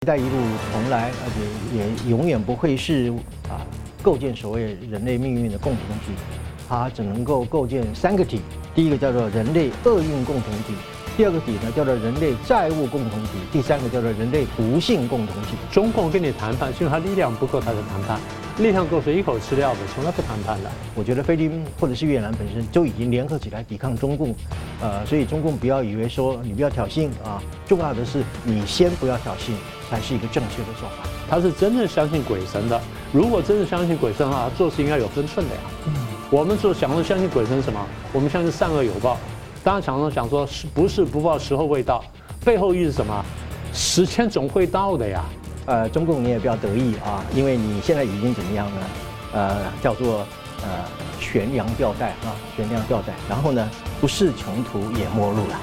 “一带一路”从来而且也永远不会是啊构建所谓人类命运的共同体，它只能够构建三个体。第一个叫做人类厄运共同体，第二个体呢叫做人类债务共同体，第三个叫做人类不幸共同体。中共跟你谈判，是因为他力量不够，他才谈判。力量够是一口吃掉的，从来不谈判的。我觉得菲律宾或者是越南本身就已经联合起来抵抗中共，呃，所以中共不要以为说你不要挑衅啊，重要的是你先不要挑衅，才是一个正确的做法。他是真正相信鬼神的，如果真的相信鬼神的话，做事应该有分寸的呀。嗯，我们说想说相信鬼神什么？我们相信善恶有报。当然常常想说是不是不报时候未到，背后意思是什么？时间总会到的呀。呃，中共你也不要得意啊，因为你现在已经怎么样呢？呃，叫做呃悬梁吊带啊，悬梁吊带。然后呢，不是穷途也末路了。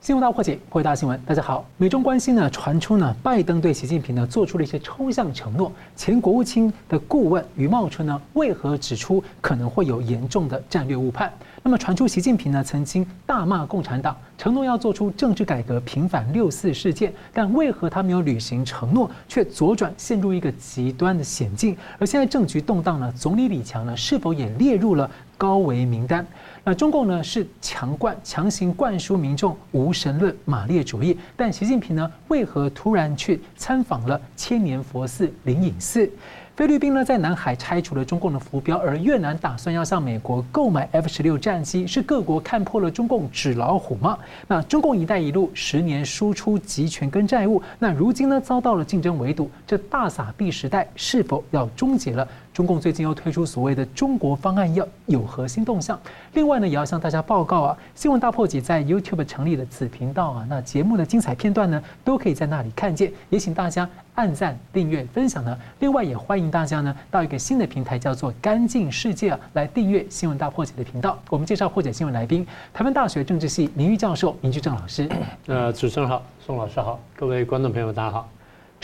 新闻大破解，各位大新闻，大家好。美中关系呢传出呢，拜登对习近平呢做出了一些抽象承诺。前国务卿的顾问余茂春呢，为何指出可能会有严重的战略误判？那么传出习近平呢曾经大骂共产党，承诺要做出政治改革，平反六四事件，但为何他没有履行承诺，却左转陷入一个极端的险境？而现在政局动荡呢，总理李强呢是否也列入了高危名单？那中共呢是强灌、强行灌输民众无神论、马列主义，但习近平呢为何突然去参访了千年佛寺灵隐寺？菲律宾呢在南海拆除了中共的浮标，而越南打算要向美国购买 F 十六战机，是各国看破了中共纸老虎吗？那中共“一带一路”十年输出集权跟债务，那如今呢遭到了竞争围堵，这大撒币时代是否要终结了？中共最近又推出所谓的中国方案，要有核心动向。另外呢，也要向大家报告啊，新闻大破解在 YouTube 成立了子频道啊，那节目的精彩片段呢，都可以在那里看见。也请大家按赞、订阅、分享呢。另外也欢迎大家呢到一个新的平台叫做“干净世界”啊，来订阅新闻大破解的频道。我们介绍破解新闻来宾，台湾大学政治系名誉教授明居正老师。呃，主持人好，宋老师好，各位观众朋友大家好。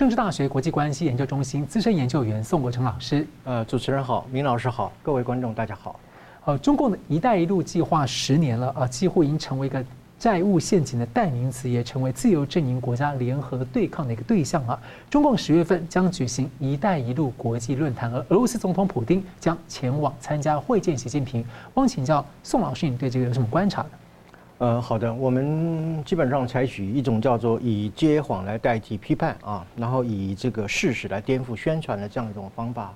政治大学国际关系研究中心资深研究员宋国成老师，呃，主持人好，明老师好，各位观众大家好。呃，中共的一带一路计划十年了啊，几乎已经成为一个债务陷阱的代名词，也成为自由阵营国家联合对抗的一个对象啊。中共十月份将举行一带一路国际论坛，而俄罗斯总统普京将前往参加会见习近平。汪请教宋老师，你对这个有什么观察？呃，好的，我们基本上采取一种叫做以接谎来代替批判啊，然后以这个事实来颠覆宣传的这样一种方法，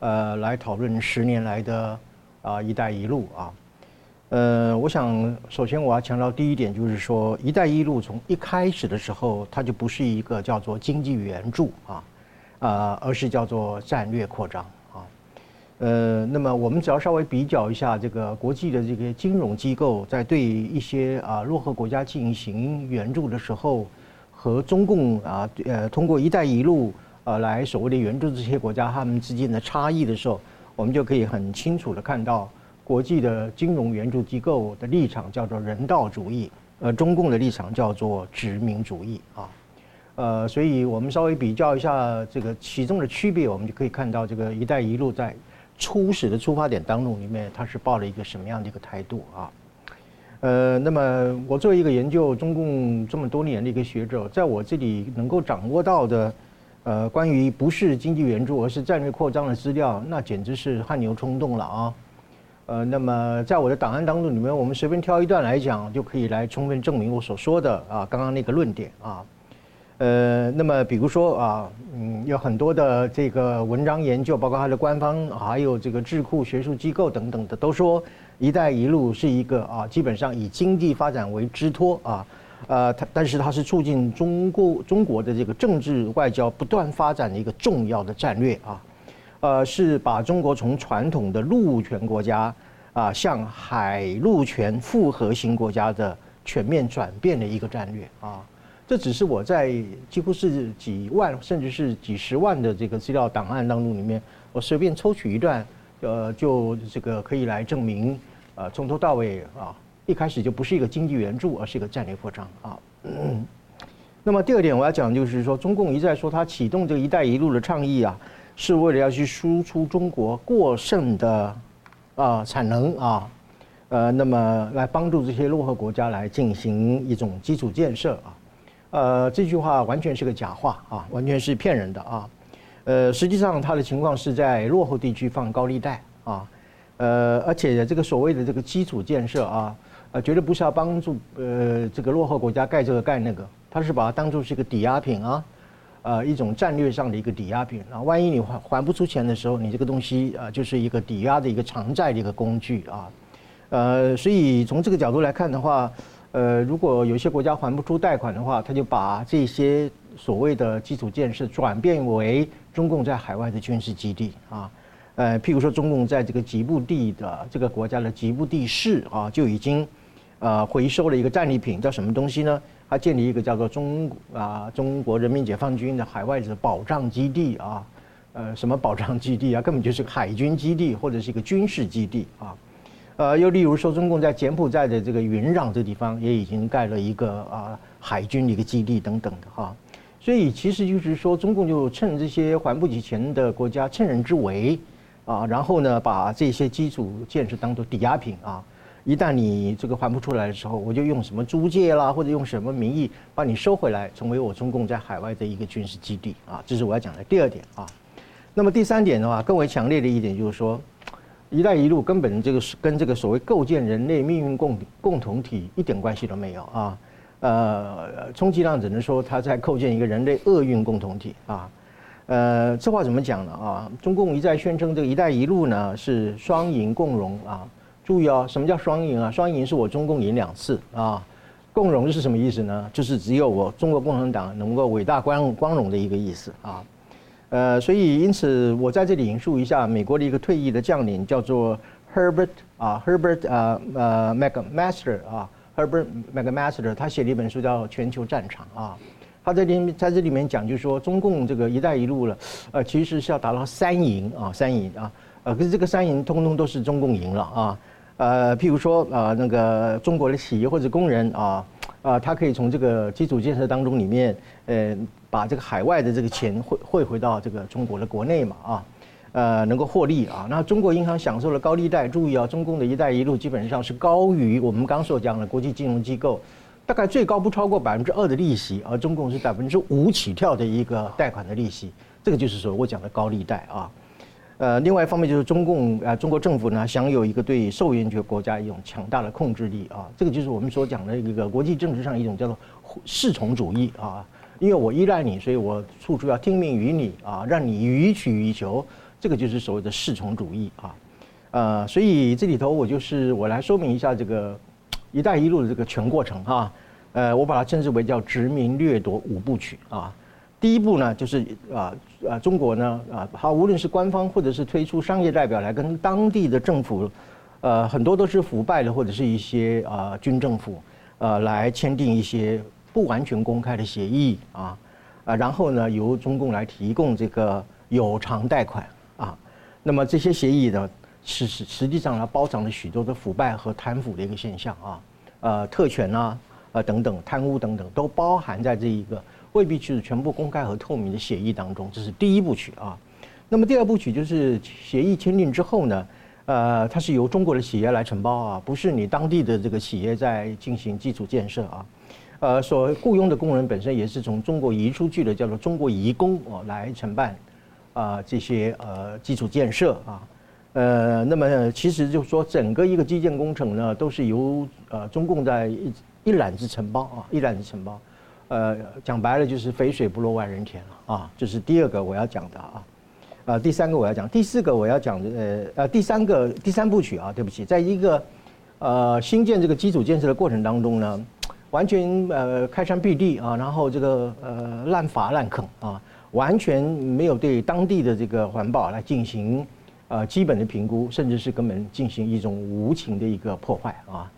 呃，来讨论十年来的啊“一带一路”啊。呃，我想首先我要强调第一点，就是说“一带一路”从一开始的时候，它就不是一个叫做经济援助啊，啊，而是叫做战略扩张。呃，那么我们只要稍微比较一下这个国际的这个金融机构在对一些啊落后国家进行援助的时候，和中共啊呃通过“一带一路”啊来所谓的援助这些国家他们之间的差异的时候，我们就可以很清楚的看到，国际的金融援助机构的立场叫做人道主义，呃，中共的立场叫做殖民主义啊，呃，所以我们稍微比较一下这个其中的区别，我们就可以看到这个“一带一路”在初始的出发点当中，里面他是抱了一个什么样的一个态度啊？呃，那么我作为一个研究中共这么多年的一个学者，在我这里能够掌握到的，呃，关于不是经济援助而是战略扩张的资料，那简直是汗牛充栋了啊！呃，那么在我的档案当中里面，我们随便挑一段来讲，就可以来充分证明我所说的啊，刚刚那个论点啊。呃，那么比如说啊，嗯，有很多的这个文章研究，包括它的官方，还有这个智库、学术机构等等的，都说“一带一路”是一个啊，基本上以经济发展为支托啊，呃，它但是它是促进中国中国的这个政治外交不断发展的一个重要的战略啊，呃，是把中国从传统的陆权国家啊向海陆权复合型国家的全面转变的一个战略啊。这只是我在几乎是几万甚至是几十万的这个资料档案当中里面，我随便抽取一段，呃，就这个可以来证明，呃，从头到尾啊，一开始就不是一个经济援助，而是一个战略扩张啊。那么第二点我要讲就是说，中共一再说他启动这个“一带一路”的倡议啊，是为了要去输出中国过剩的啊产能啊，呃，那么来帮助这些落后国家来进行一种基础建设啊。呃，这句话完全是个假话啊，完全是骗人的啊。呃，实际上它的情况是在落后地区放高利贷啊，呃，而且这个所谓的这个基础建设啊，呃，绝对不是要帮助呃这个落后国家盖这个盖那个，它是把它当做是一个抵押品啊。呃，一种战略上的一个抵押品啊，万一你还还不出钱的时候，你这个东西啊，就是一个抵押的一个偿债的一个工具啊，呃，所以从这个角度来看的话，呃，如果有些国家还不出贷款的话，他就把这些所谓的基础建设转变为中共在海外的军事基地啊，呃，譬如说中共在这个吉布地的这个国家的吉布地市啊，就已经呃回收了一个战利品，叫什么东西呢？他建立一个叫做中啊中国人民解放军的海外的保障基地啊，呃什么保障基地啊，根本就是海军基地或者是一个军事基地啊，呃又例如说中共在柬埔寨的这个云壤这地方也已经盖了一个啊海军的一个基地等等的哈，所以其实就是说中共就趁这些还不起钱的国家趁人之危啊，然后呢把这些基础建设当做抵押品啊。一旦你这个还不出来的时候，我就用什么租借啦，或者用什么名义把你收回来，成为我中共在海外的一个军事基地啊，这是我要讲的第二点啊。那么第三点的话，更为强烈的一点就是说，“一带一路”根本这个是跟这个所谓构建人类命运共共同体一点关系都没有啊。呃，充其量只能说他在构建一个人类厄运共同体啊。呃，这话怎么讲呢啊？中共一再宣称这个“一带一路”呢是双赢共荣啊。注意啊，什么叫双赢啊？双赢是我中共赢两次啊，共荣是什么意思呢？就是只有我中国共产党能够伟大光光荣的一个意思啊。呃，所以因此我在这里引述一下美国的一个退役的将领，叫做 Herbert 啊，Herbert 啊呃 McMaster 啊，Herbert McMaster，他写了一本书叫《全球战场》啊。他在里在这里面讲，就是说中共这个“一带一路”了，呃，其实是要达到三赢啊，三赢啊，呃，可是这个三赢通通都是中共赢了啊。呃，譬如说，呃，那个中国的企业或者工人啊，啊，他可以从这个基础建设当中里面，呃，把这个海外的这个钱汇汇回到这个中国的国内嘛，啊，呃，能够获利啊。那中国银行享受了高利贷，注意啊，中共的一带一路基本上是高于我们刚所讲的国际金融机构，大概最高不超过百分之二的利息，而中共是百分之五起跳的一个贷款的利息，这个就是说我讲的高利贷啊。呃，另外一方面就是中共啊，中国政府呢享有一个对受援国国家一种强大的控制力啊，这个就是我们所讲的一个国际政治上一种叫做侍从主义啊，因为我依赖你，所以我处处要听命于你啊，让你予取予求，这个就是所谓的侍从主义啊，呃，所以这里头我就是我来说明一下这个“一带一路”的这个全过程啊，呃，我把它称之为叫殖民掠夺五部曲啊。第一步呢，就是啊啊，中国呢啊，它无论是官方或者是推出商业代表来跟当地的政府，呃，很多都是腐败的或者是一些啊军政府，呃，来签订一些不完全公开的协议啊啊，然后呢，由中共来提供这个有偿贷款啊，那么这些协议呢，实实实际上呢，包藏了许多的腐败和贪腐的一个现象啊，呃，特权啊，呃等等，贪污等等，都包含在这一个。未必就是全部公开和透明的协议当中，这是第一部曲啊。那么第二部曲就是协议签订之后呢，呃，它是由中国的企业来承包啊，不是你当地的这个企业在进行基础建设啊。呃，所雇佣的工人本身也是从中国移出去的，叫做中国移工哦来承办啊这些呃基础建设啊。呃，那么其实就是说整个一个基建工程呢，都是由呃中共在一一揽子承包啊，一揽子承包。呃，讲白了就是肥水不落外人田了啊，这是第二个我要讲的啊，呃，第三个我要讲，第四个我要讲的呃呃第三个第三部曲啊，对不起，在一个呃新建这个基础建设的过程当中呢，完全呃开山辟地啊，然后这个呃滥伐滥垦啊，完全没有对当地的这个环保来进行呃基本的评估，甚至是根本进行一种无情的一个破坏啊。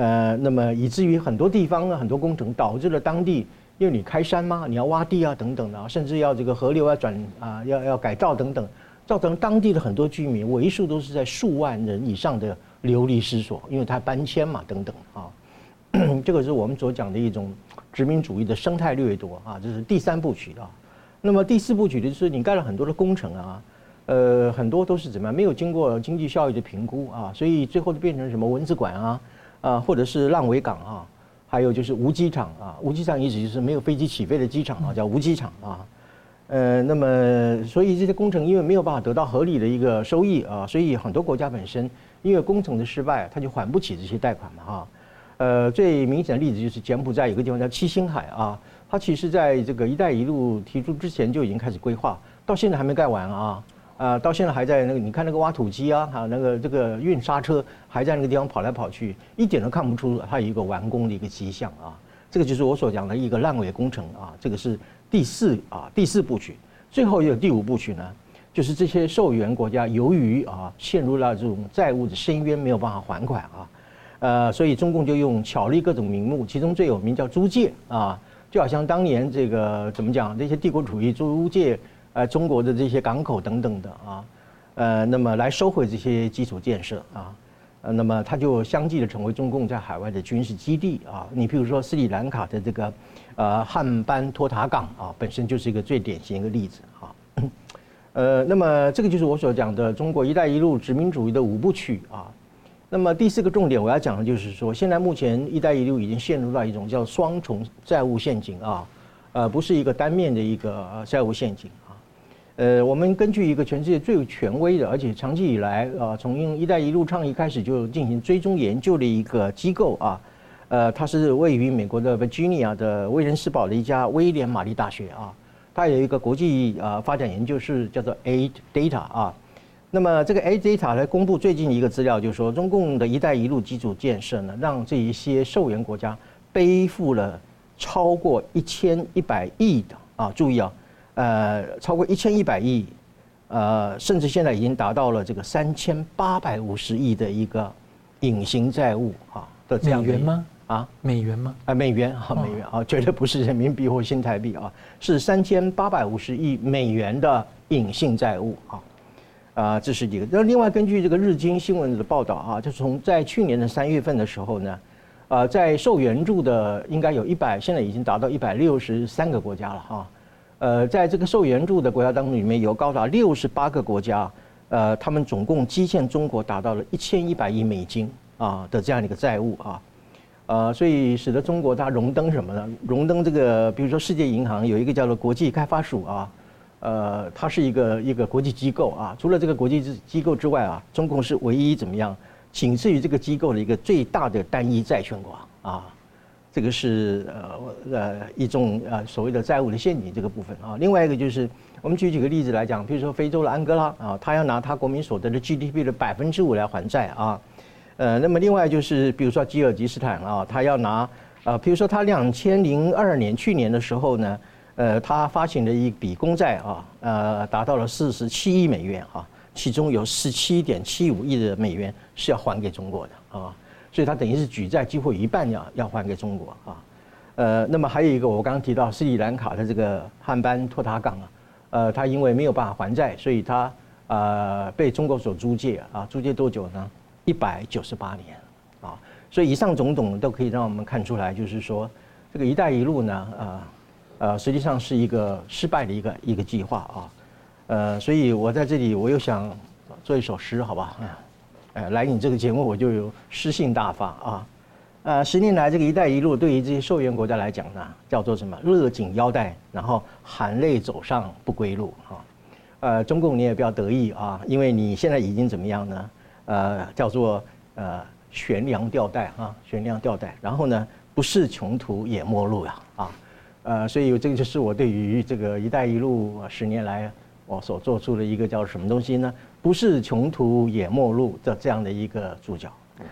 呃，那么以至于很多地方呢，很多工程导致了当地，因为你开山嘛，你要挖地啊，等等的，甚至要这个河流要转啊，要要改造等等，造成当地的很多居民为数都是在数万人以上的流离失所，因为它搬迁嘛，等等啊，这个是我们所讲的一种殖民主义的生态掠夺啊，这是第三部曲啊。那么第四部曲就是你盖了很多的工程啊，呃，很多都是怎么样，没有经过经济效益的评估啊，所以最后就变成什么文字馆啊。啊，或者是烂尾港啊，还有就是无机场啊，无机场意思就是没有飞机起飞的机场啊，叫无机场啊。呃，那么所以这些工程因为没有办法得到合理的一个收益啊，所以很多国家本身因为工程的失败，它就还不起这些贷款嘛哈。呃，最明显的例子就是柬埔寨有个地方叫七星海啊，它其实在这个“一带一路”提出之前就已经开始规划，到现在还没盖完啊。啊，到现在还在那个，你看那个挖土机啊，还有那个这个运沙车，还在那个地方跑来跑去，一点都看不出它有一个完工的一个迹象啊。这个就是我所讲的一个烂尾工程啊。这个是第四啊第四部曲，最后一个第五部曲呢，就是这些受援国家由于啊陷入了这种债务的深渊，没有办法还款啊，呃，所以中共就用巧立各种名目，其中最有名叫租借啊，就好像当年这个怎么讲，这些帝国主义租借。呃，中国的这些港口等等的啊，呃，那么来收回这些基础建设啊，那么它就相继的成为中共在海外的军事基地啊。你比如说斯里兰卡的这个呃汉班托塔港啊，本身就是一个最典型一个例子啊。呃，那么这个就是我所讲的中国“一带一路”殖民主义的五部曲啊。那么第四个重点我要讲的就是说，现在目前“一带一路”已经陷入到一种叫双重债务陷阱啊，呃，不是一个单面的一个债务陷阱。呃，我们根据一个全世界最权威的，而且长期以来啊，从用“一带一路”倡议开始就进行追踪研究的一个机构啊，呃，它是位于美国的 Virginia 的威廉斯堡的一家威廉玛丽大学啊，它有一个国际啊发展研究室叫做 A Data 啊。那么这个 A Data 来公布最近一个资料，就是说中共的一带一路基础建设呢，让这一些受援国家背负了超过一千一百亿的啊，注意啊。呃，超过一千一百亿，呃，甚至现在已经达到了这个三千八百五十亿的一个隐形债务啊的这样的。美元吗？啊，美元吗？啊，美元啊，美元啊，绝对不是人民币或新台币啊，是三千八百五十亿美元的隐性债务啊。啊，这是一个。那另外，根据这个日经新闻的报道啊，就从在去年的三月份的时候呢，呃，在受援助的应该有一百，现在已经达到一百六十三个国家了哈。呃，在这个受援助的国家当中，里面有高达六十八个国家，呃，他们总共基建中国达到了一千一百亿美金啊的这样的一个债务啊，呃，所以使得中国它荣登什么呢？荣登这个，比如说世界银行有一个叫做国际开发署啊，呃，它是一个一个国际机构啊。除了这个国际机构之外啊，中共是唯一怎么样，仅次于这个机构的一个最大的单一债权国啊。这个是呃呃一种呃所谓的债务的陷阱这个部分啊，另外一个就是我们举几个例子来讲，比如说非洲的安哥拉啊，他要拿他国民所得的 GDP 的百分之五来还债啊，呃，那么另外就是比如说吉尔吉斯坦啊，他要拿啊，比如说他两千零二年去年的时候呢，呃，他发行了一笔公债啊，呃，达到了四十七亿美元啊，其中有十七点七五亿的美元是要还给中国的啊。所以它等于是举债几乎一半要要还给中国啊，呃，那么还有一个我刚刚提到斯里兰卡的这个汉班托塔港啊，呃，它因为没有办法还债，所以它呃被中国所租借啊，租借多久呢？一百九十八年啊，所以以上种种都可以让我们看出来，就是说这个“一带一路”呢，呃呃，实际上是一个失败的一个一个计划啊，呃，所以我在这里我又想做一首诗，好吧？呃，来你这个节目，我就有诗性大发啊！呃，十年来这个“一带一路”对于这些受援国家来讲呢，叫做什么？勒紧腰带，然后含泪走上不归路啊！呃，中共你也不要得意啊，因为你现在已经怎么样呢？呃，叫做呃悬梁吊带啊，悬梁吊带。然后呢，不识穷途也末路呀啊！呃，所以这个就是我对于这个“一带一路”十年来我所做出的一个叫什么东西呢？不是穷途也末路的这样的一个主角。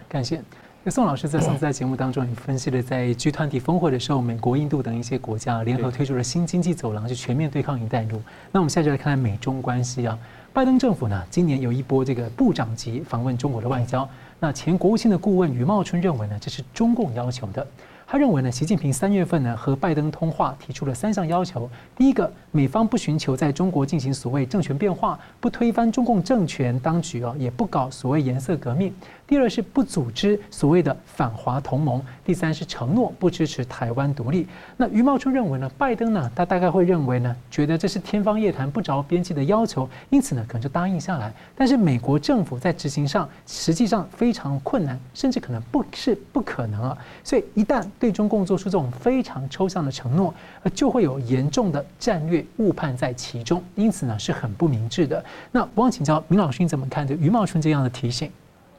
感谢。那宋老师在上次在节目当中也分析了，在 G 团体峰会的时候，美国、印度等一些国家联合推出了新经济走廊，去全面对抗“一带一路”。那我们现在就来看看美中关系啊。拜登政府呢，今年有一波这个部长级访问中国的外交。那前国务卿的顾问余茂春认为呢，这是中共要求的。他认为呢，习近平三月份呢和拜登通话，提出了三项要求。第一个，美方不寻求在中国进行所谓政权变化，不推翻中共政权当局啊，也不搞所谓颜色革命。第二是不组织所谓的反华同盟，第三是承诺不支持台湾独立。那余茂春认为呢，拜登呢，他大概会认为呢，觉得这是天方夜谭、不着边际的要求，因此呢，可能就答应下来。但是美国政府在执行上实际上非常困难，甚至可能不是不可能啊。所以一旦对中共做出这种非常抽象的承诺，就会有严重的战略误判在其中，因此呢，是很不明智的。那我想请教明老师，你怎么看这余茂春这样的提醒？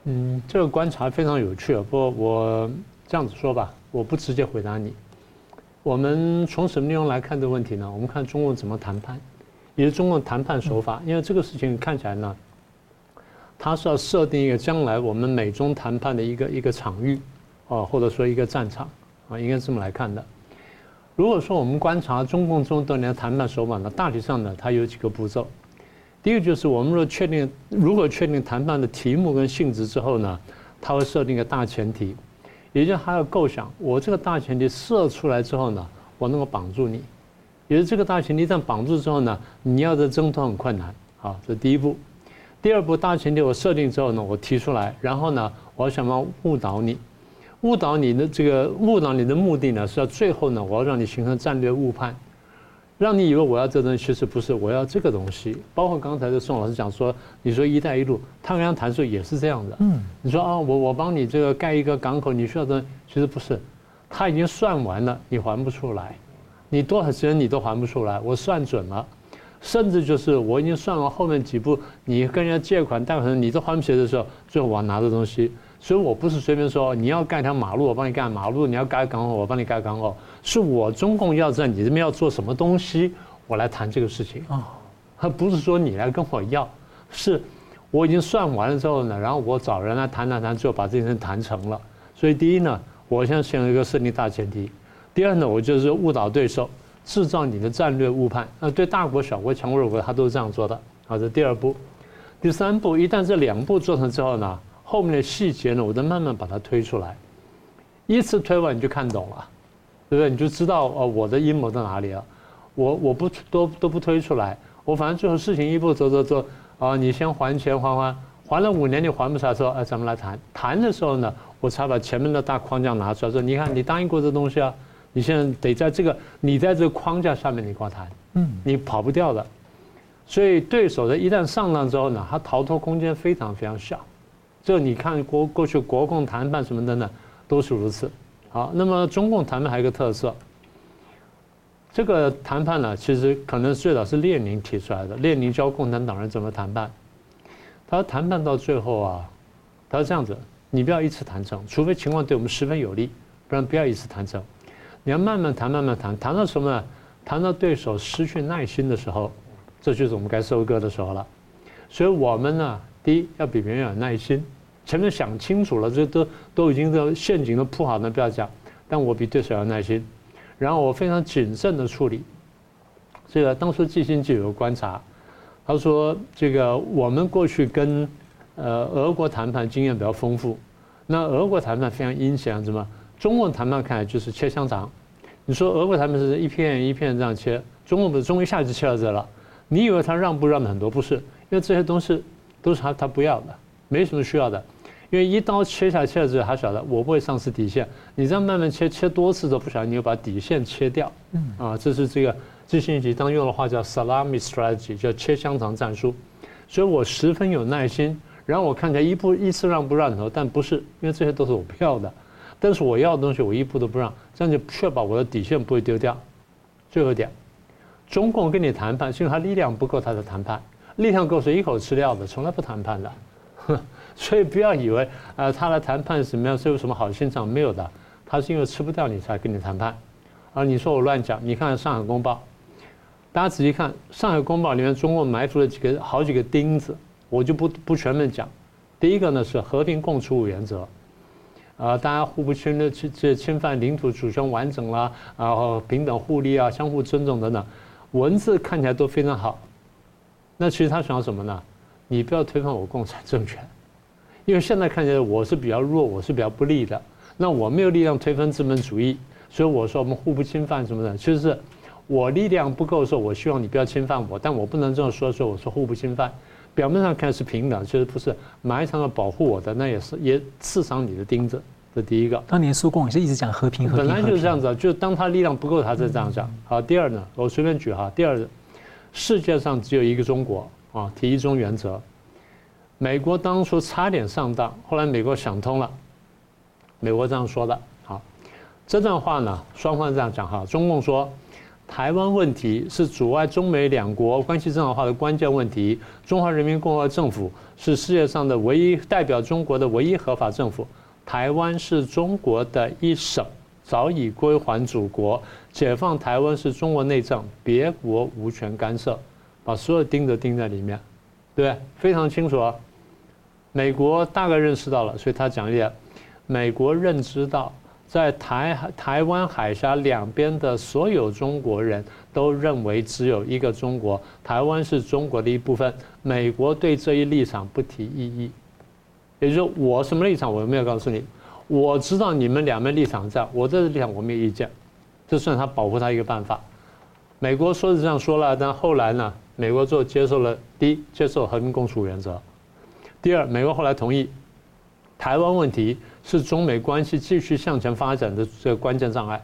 嗯，这个观察非常有趣啊。不过我这样子说吧，我不直接回答你。我们从什么内容来看这个问题呢？我们看中共怎么谈判，也是中共谈判手法。因为这个事情看起来呢，它是要设定一个将来我们美中谈判的一个一个场域，啊，或者说一个战场啊，应该这么来看的。如果说我们观察中共这么多年谈判手法呢，大体上呢，它有几个步骤。第一个就是我们若确定，如果确定谈判的题目跟性质之后呢，他会设定一个大前提，也就是他要构想，我这个大前提设出来之后呢，我能够绑住你，也就是这个大前提一旦绑住之后呢，你要的挣脱很困难。好，这是第一步。第二步，大前提我设定之后呢，我提出来，然后呢，我要想办法误导你，误导你的这个误导你的目的呢，是要最后呢，我要让你形成战略误判。让你以为我要这东西，其实不是，我要这个东西。包括刚才的宋老师讲说，你说“一带一路”，他跟他谈说也是这样的。嗯，你说啊，我我帮你这个盖一个港口，你需要的其实不是，他已经算完了，你还不出来，你多少钱你都还不出来，我算准了，甚至就是我已经算完后面几步，你跟人家借款贷款，你都还不起的时候，最后我拿的东西。所以我不是随便说你要盖条马路，我帮你盖马路；你要盖港口，我帮你盖港口。是我中共要在你这边要做什么东西，我来谈这个事情啊，而 不是说你来跟我要。是我已经算完了之后呢，然后我找人来谈谈谈，最后把这件事谈成了。所以第一呢，我现在先有一个胜利大前提；第二呢，我就是误导对手，制造你的战略误判。那对大国、小国、强国、弱国，他都是这样做的。好，这第二步。第三步，一旦这两步做成之后呢？后面的细节呢，我再慢慢把它推出来，一次推完你就看懂了，对不对？你就知道哦，我的阴谋在哪里了。我我不都都不推出来，我反正最后事情一步走走走啊，你先还钱还还还了五年你还不出来说，哎，咱们来谈谈的时候呢，我才把前面的大框架拿出来说，你看你答应过这东西啊，你现在得在这个你在这个框架下面你跟我谈，嗯，你跑不掉的。所以对手的一旦上当之后呢，他逃脱空间非常非常小。这你看过过去国共谈判什么的呢，都是如此。好，那么中共谈判还有一个特色，这个谈判呢，其实可能最早是列宁提出来的。列宁教共产党人怎么谈判，他说谈判到最后啊，他是这样子：你不要一次谈成，除非情况对我们十分有利，不然不要一次谈成。你要慢慢谈，慢慢谈，谈到什么呢？谈到对手失去耐心的时候，这就是我们该收割的时候了。所以我们呢。第一，要比别人有耐心，前面想清楚了，这都都已经这陷阱都铺好了，不要讲。但我比对手要耐心，然后我非常谨慎的处理。这个当时季辛吉有观察，他说：“这个我们过去跟呃俄国谈判经验比较丰富，那俄国谈判非常阴险，什么？中国谈判看来就是切香肠。你说俄国谈判是一片一片这样切，中国不是中国一下就切到这了？你以为他让步让的很多？不是，因为这些东西。”都是他他不要的，没什么需要的，因为一刀切下切了之后，他晓得我不会丧失底线。你这样慢慢切，切多次都不晓得，你又把底线切掉。嗯啊，这是这个最新一集当用的话叫 salami strategy，叫切香肠战术。所以我十分有耐心，然后我看起来一步一次让不让头，但不是，因为这些都是我不要的。但是我要的东西我一步都不让，这样就确保我的底线不会丢掉。最后一点，中共跟你谈判，是因为他力量不够，他才谈判。力量够是一口吃掉的，从来不谈判的，所以不要以为呃他来谈判什么样是有什么好心肠没有的，他是因为吃不掉你才跟你谈判，而你说我乱讲，你看《上海公报》，大家仔细看《上海公报》里面中共埋伏了几个好几个钉子，我就不不全面讲。第一个呢是和平共处五原则，啊，大家互不侵略侵这侵犯领土主权完整啦，然后平等互利啊，相互尊重等等，文字看起来都非常好。那其实他想要什么呢？你不要推翻我共产政权，因为现在看起来我是比较弱，我是比较不利的。那我没有力量推翻资本主义，所以我说我们互不侵犯什么的。其实是我力量不够的时候，我希望你不要侵犯我，但我不能这么说，说我说互不侵犯。表面上看是平等，其实不是，埋藏着保护我的，那也是也刺伤你的钉子。这第一个。当年苏共也是一直讲和平，和平，本来就是这样子啊，就当他力量不够，他才这样讲。好，第二呢，我随便举哈，第二，世界上只有一个中国啊，提一中原则。美国当初差点上当，后来美国想通了，美国这样说的。好，这段话呢，双方这样讲哈，中共说。台湾问题是阻碍中美两国关系正常化的关键问题。中华人民共和国政府是世界上的唯一代表中国的唯一合法政府。台湾是中国的一省，早已归还祖国。解放台湾是中国内政，别国无权干涉。把所有钉子钉在里面，对，非常清楚啊。美国大概认识到了，所以他讲一点。美国认知到。在台台湾海峡两边的所有中国人都认为只有一个中国，台湾是中国的一部分。美国对这一立场不提异议，也就是说，我什么立场我没有告诉你，我知道你们两边立场在，我这立场我没有意见，这算他保护他一个办法。美国说是这样说了，但后来呢，美国就接受了第一，接受和平共处原则，第二，美国后来同意台湾问题。是中美关系继续向前发展的这个关键障碍，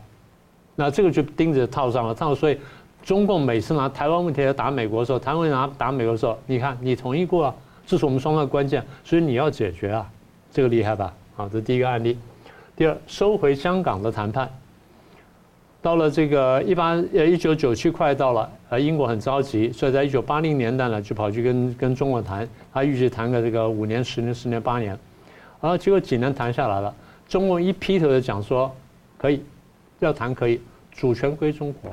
那这个就钉子套上了。套所以，中共每次拿台湾问题来打美国的时候，台湾拿打美国的时候，你看你同意过啊，这是我们双方的关键，所以你要解决啊，这个厉害吧？好，这第一个案例。第二，收回香港的谈判，到了这个一八呃一九九七快到了，呃英国很着急，所以在一九八零年代呢就跑去跟跟中国谈，他预计谈个这个五年、十年、十年、八年。然后结果几年谈下来了，中共一劈头就讲说，可以，要谈可以，主权归中国，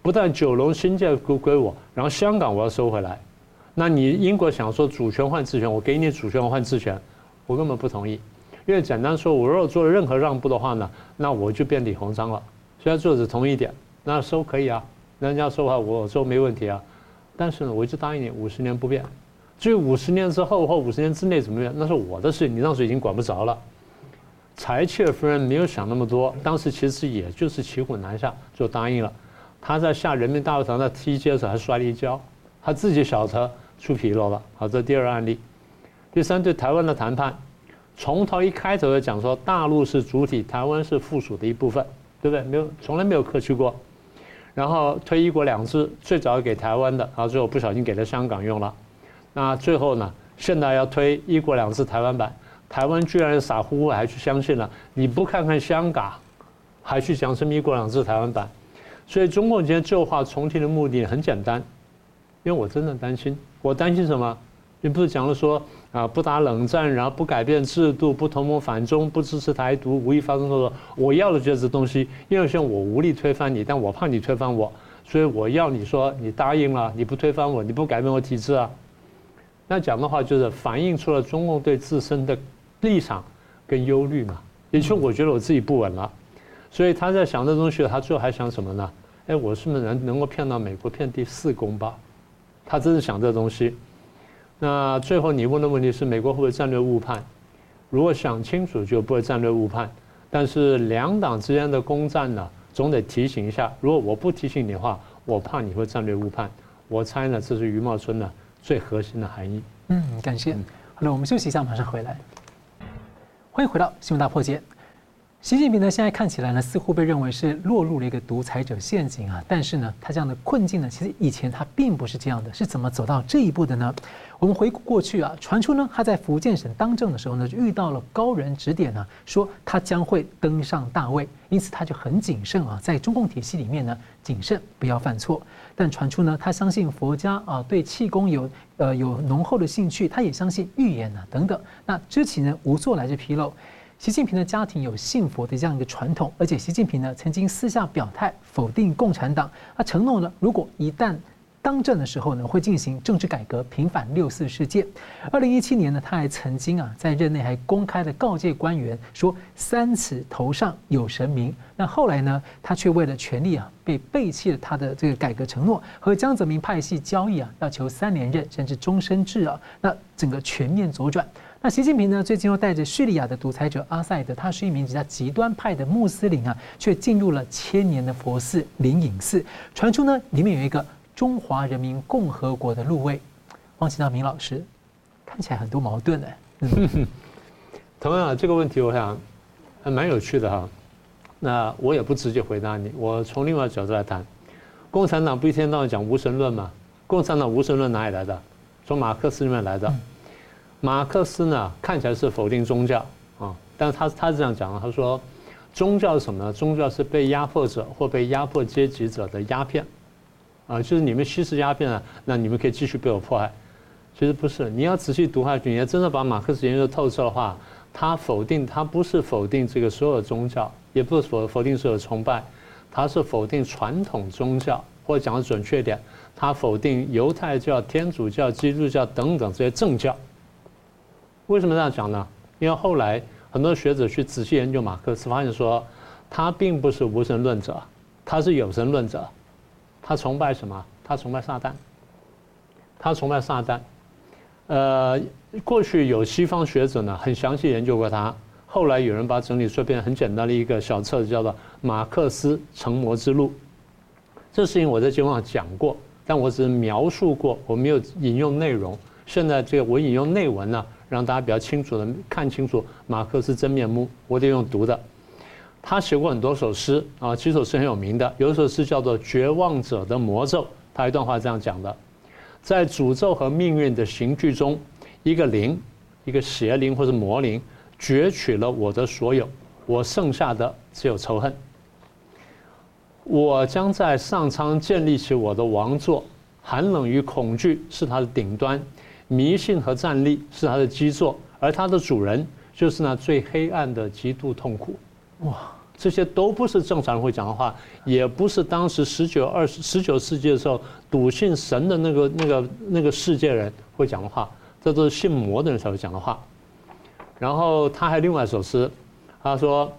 不但九龙新界归归我，然后香港我要收回来，那你英国想说主权换治权，我给你主权换治权，我根本不同意，因为简单说，我如果做了任何让步的话呢，那我就变李鸿章了。虽然做只同一点，那收可以啊，人家收的话我收没问题啊，但是呢，我就答应你五十年不变。至于五十年之后或五十年之内怎么样，那是我的事，你当时已经管不着了。柴契尔夫人没有想那么多，当时其实也就是骑虎难下，就答应了。他在下人民大会堂的梯阶上还摔了一跤，他自己小车出纰漏了。好，这第二案例。第三，对台湾的谈判，从头一开头就讲说大陆是主体，台湾是附属的一部分，对不对？没有，从来没有客气过。然后推一国两制，最早给台湾的，然后最后不小心给了香港用了。那最后呢？现在要推一国两制台湾版，台湾居然傻乎乎还去相信了？你不看看香港，还去讲什么一国两制台湾版？所以中共今天旧话重提的目的很简单，因为我真的担心。我担心什么？你不是讲了说啊，不打冷战，然后不改变制度，不同盟反中，不支持台独，无意发生冲突。我要的就是这东西，因为像我无力推翻你，但我怕你推翻我，所以我要你说你答应了，你不推翻我，你不改变我体制啊。那讲的话就是反映出了中共对自身的立场跟忧虑嘛，也就是我觉得我自己不稳了，所以他在想这东西，他最后还想什么呢？哎，我是不是能能够骗到美国骗第四公吧？他真是想这东西。那最后你问的问题是美国会不会战略误判？如果想清楚就不会战略误判，但是两党之间的攻战呢，总得提醒一下。如果我不提醒你的话，我怕你会战略误判。我猜呢，这是余茂春呢。最核心的含义。嗯，感谢。好了，我们休息一下，马上回来。欢迎回到《新闻大破解》。习近平呢，现在看起来呢，似乎被认为是落入了一个独裁者陷阱啊。但是呢，他这样的困境呢，其实以前他并不是这样的，是怎么走到这一步的呢？我们回顾过去啊，传出呢，他在福建省当政的时候呢，就遇到了高人指点呢，说他将会登上大位，因此他就很谨慎啊，在中共体系里面呢，谨慎不要犯错。但传出呢，他相信佛家啊，对气功有呃有浓厚的兴趣，他也相信预言啊等等。那知情呢无做来日披露。习近平的家庭有信佛的这样一个传统，而且习近平呢曾经私下表态否定共产党，他承诺呢，如果一旦当政的时候呢，会进行政治改革，平反六四事件。二零一七年呢，他还曾经啊在任内还公开的告诫官员说“三尺头上有神明”。那后来呢，他却为了权力啊，被背弃了他的这个改革承诺，和江泽民派系交易啊，要求三连任甚至终身制啊，那整个全面左转。那习近平呢，最近又带着叙利亚的独裁者阿塞德，他是一名比较极端派的穆斯林啊，却进入了千年的佛寺灵隐寺，传出呢里面有一个中华人民共和国的禄位。汪庆大明老师，看起来很多矛盾呢。嗯，同样啊这个问题，我想还蛮有趣的哈。那我也不直接回答你，我从另外一个角度来谈。共产党不一天到晚讲无神论吗？共产党无神论哪里来的？从马克思里面来的。马克思呢，看起来是否定宗教啊，但是他他是这样讲的，他说，宗教是什么呢？宗教是被压迫者或被压迫阶级者的鸦片，啊，就是你们吸食鸦片了，那你们可以继续被我迫害。其实不是，你要仔细读下去，你要真的把马克思研究透彻的话，他否定，他不是否定这个所有宗教，也不是否否定所有崇拜，他是否定传统宗教，或者讲的准确点，他否定犹太教、天主教、基督教等等这些正教。为什么这样讲呢？因为后来很多学者去仔细研究马克思，发现说他并不是无神论者，他是有神论者。他崇拜什么？他崇拜撒旦。他崇拜撒旦。呃，过去有西方学者呢，很详细研究过他。后来有人把整理出变很简单的一个小册子，叫做《马克思成魔之路》。这事情我在节目上讲过，但我只是描述过，我没有引用内容。现在这个我引用内文呢。让大家比较清楚的看清楚马克思真面目，我得用读的。他写过很多首诗啊，几首诗很有名的，有一首诗叫做《绝望者的魔咒》。他一段话这样讲的：在诅咒和命运的刑具中，一个灵，一个邪灵或者魔灵，攫取了我的所有，我剩下的只有仇恨。我将在上苍建立起我的王座，寒冷与恐惧是它的顶端。迷信和战栗是他的基座，而他的主人就是那最黑暗的极度痛苦。哇，这些都不是正常人会讲的话，也不是当时十九、二十、十九世纪的时候笃信神的那个、那个、那个世界人会讲的话，这都是信魔的人才会讲的话。然后他还另外一首诗，他说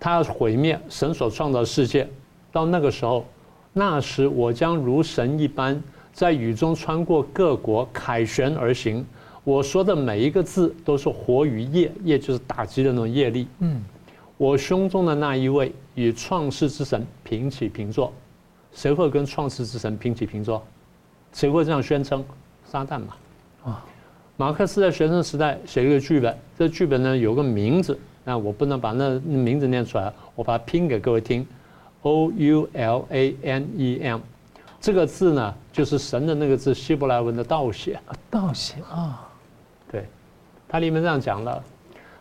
他要毁灭神所创造的世界，到那个时候，那时我将如神一般。在雨中穿过各国，凯旋而行。我说的每一个字都是活与业，业就是打击的那种业力。嗯，我胸中的那一位与创世之神平起平坐，谁会跟创世之神平起平坐？谁会这样宣称？撒旦嘛。啊，马克思在学生时代写一个剧本，这剧本呢有个名字，那我不能把那名字念出来，我把它拼给各位听：O U L A N E M。这个字呢，就是神的那个字，希伯来文的倒写啊，倒写啊，对，它里面这样讲了，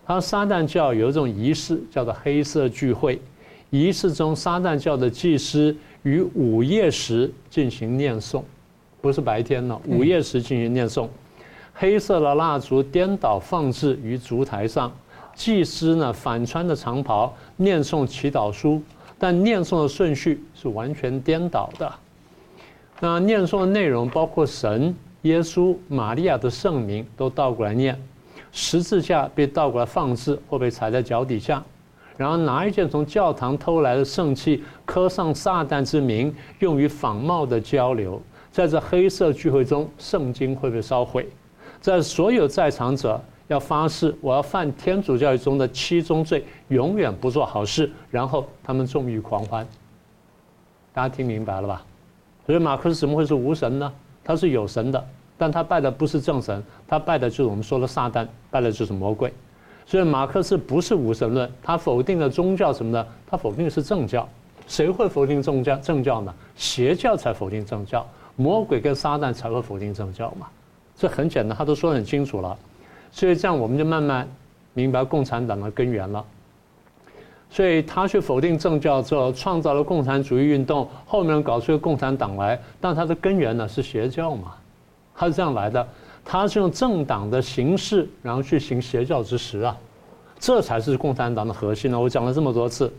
他说撒旦教有一种仪式叫做黑色聚会，仪式中撒旦教的祭司于午夜时进行念诵，不是白天了，午夜时进行念诵，黑色的蜡烛颠倒放置于烛台上，祭司呢反穿的长袍念诵祈祷书，但念诵的顺序是完全颠倒的。那念诵的内容包括神、耶稣、玛利亚的圣名都倒过来念，十字架被倒过来放置或被踩在脚底下，然后拿一件从教堂偷来的圣器，刻上撒旦之名，用于仿冒的交流。在这黑色聚会中，圣经会被烧毁。在所有在场者要发誓，我要犯天主教育中的七宗罪，永远不做好事。然后他们纵欲狂欢。大家听明白了吧？所以马克思怎么会是无神呢？他是有神的，但他拜的不是正神，他拜的就是我们说的撒旦，拜的就是魔鬼。所以马克思不是无神论，他否定了宗教什么的，他否定的是正教。谁会否定正教？正教呢？邪教才否定正教，魔鬼跟撒旦才会否定正教嘛。这很简单，他都说得很清楚了。所以这样我们就慢慢明白共产党的根源了。所以他去否定政教之后，创造了共产主义运动，后面搞出一个共产党来，但它的根源呢是邪教嘛，他是这样来的，他是用政党的形式，然后去行邪教之实啊，这才是共产党的核心呢。我讲了这么多次，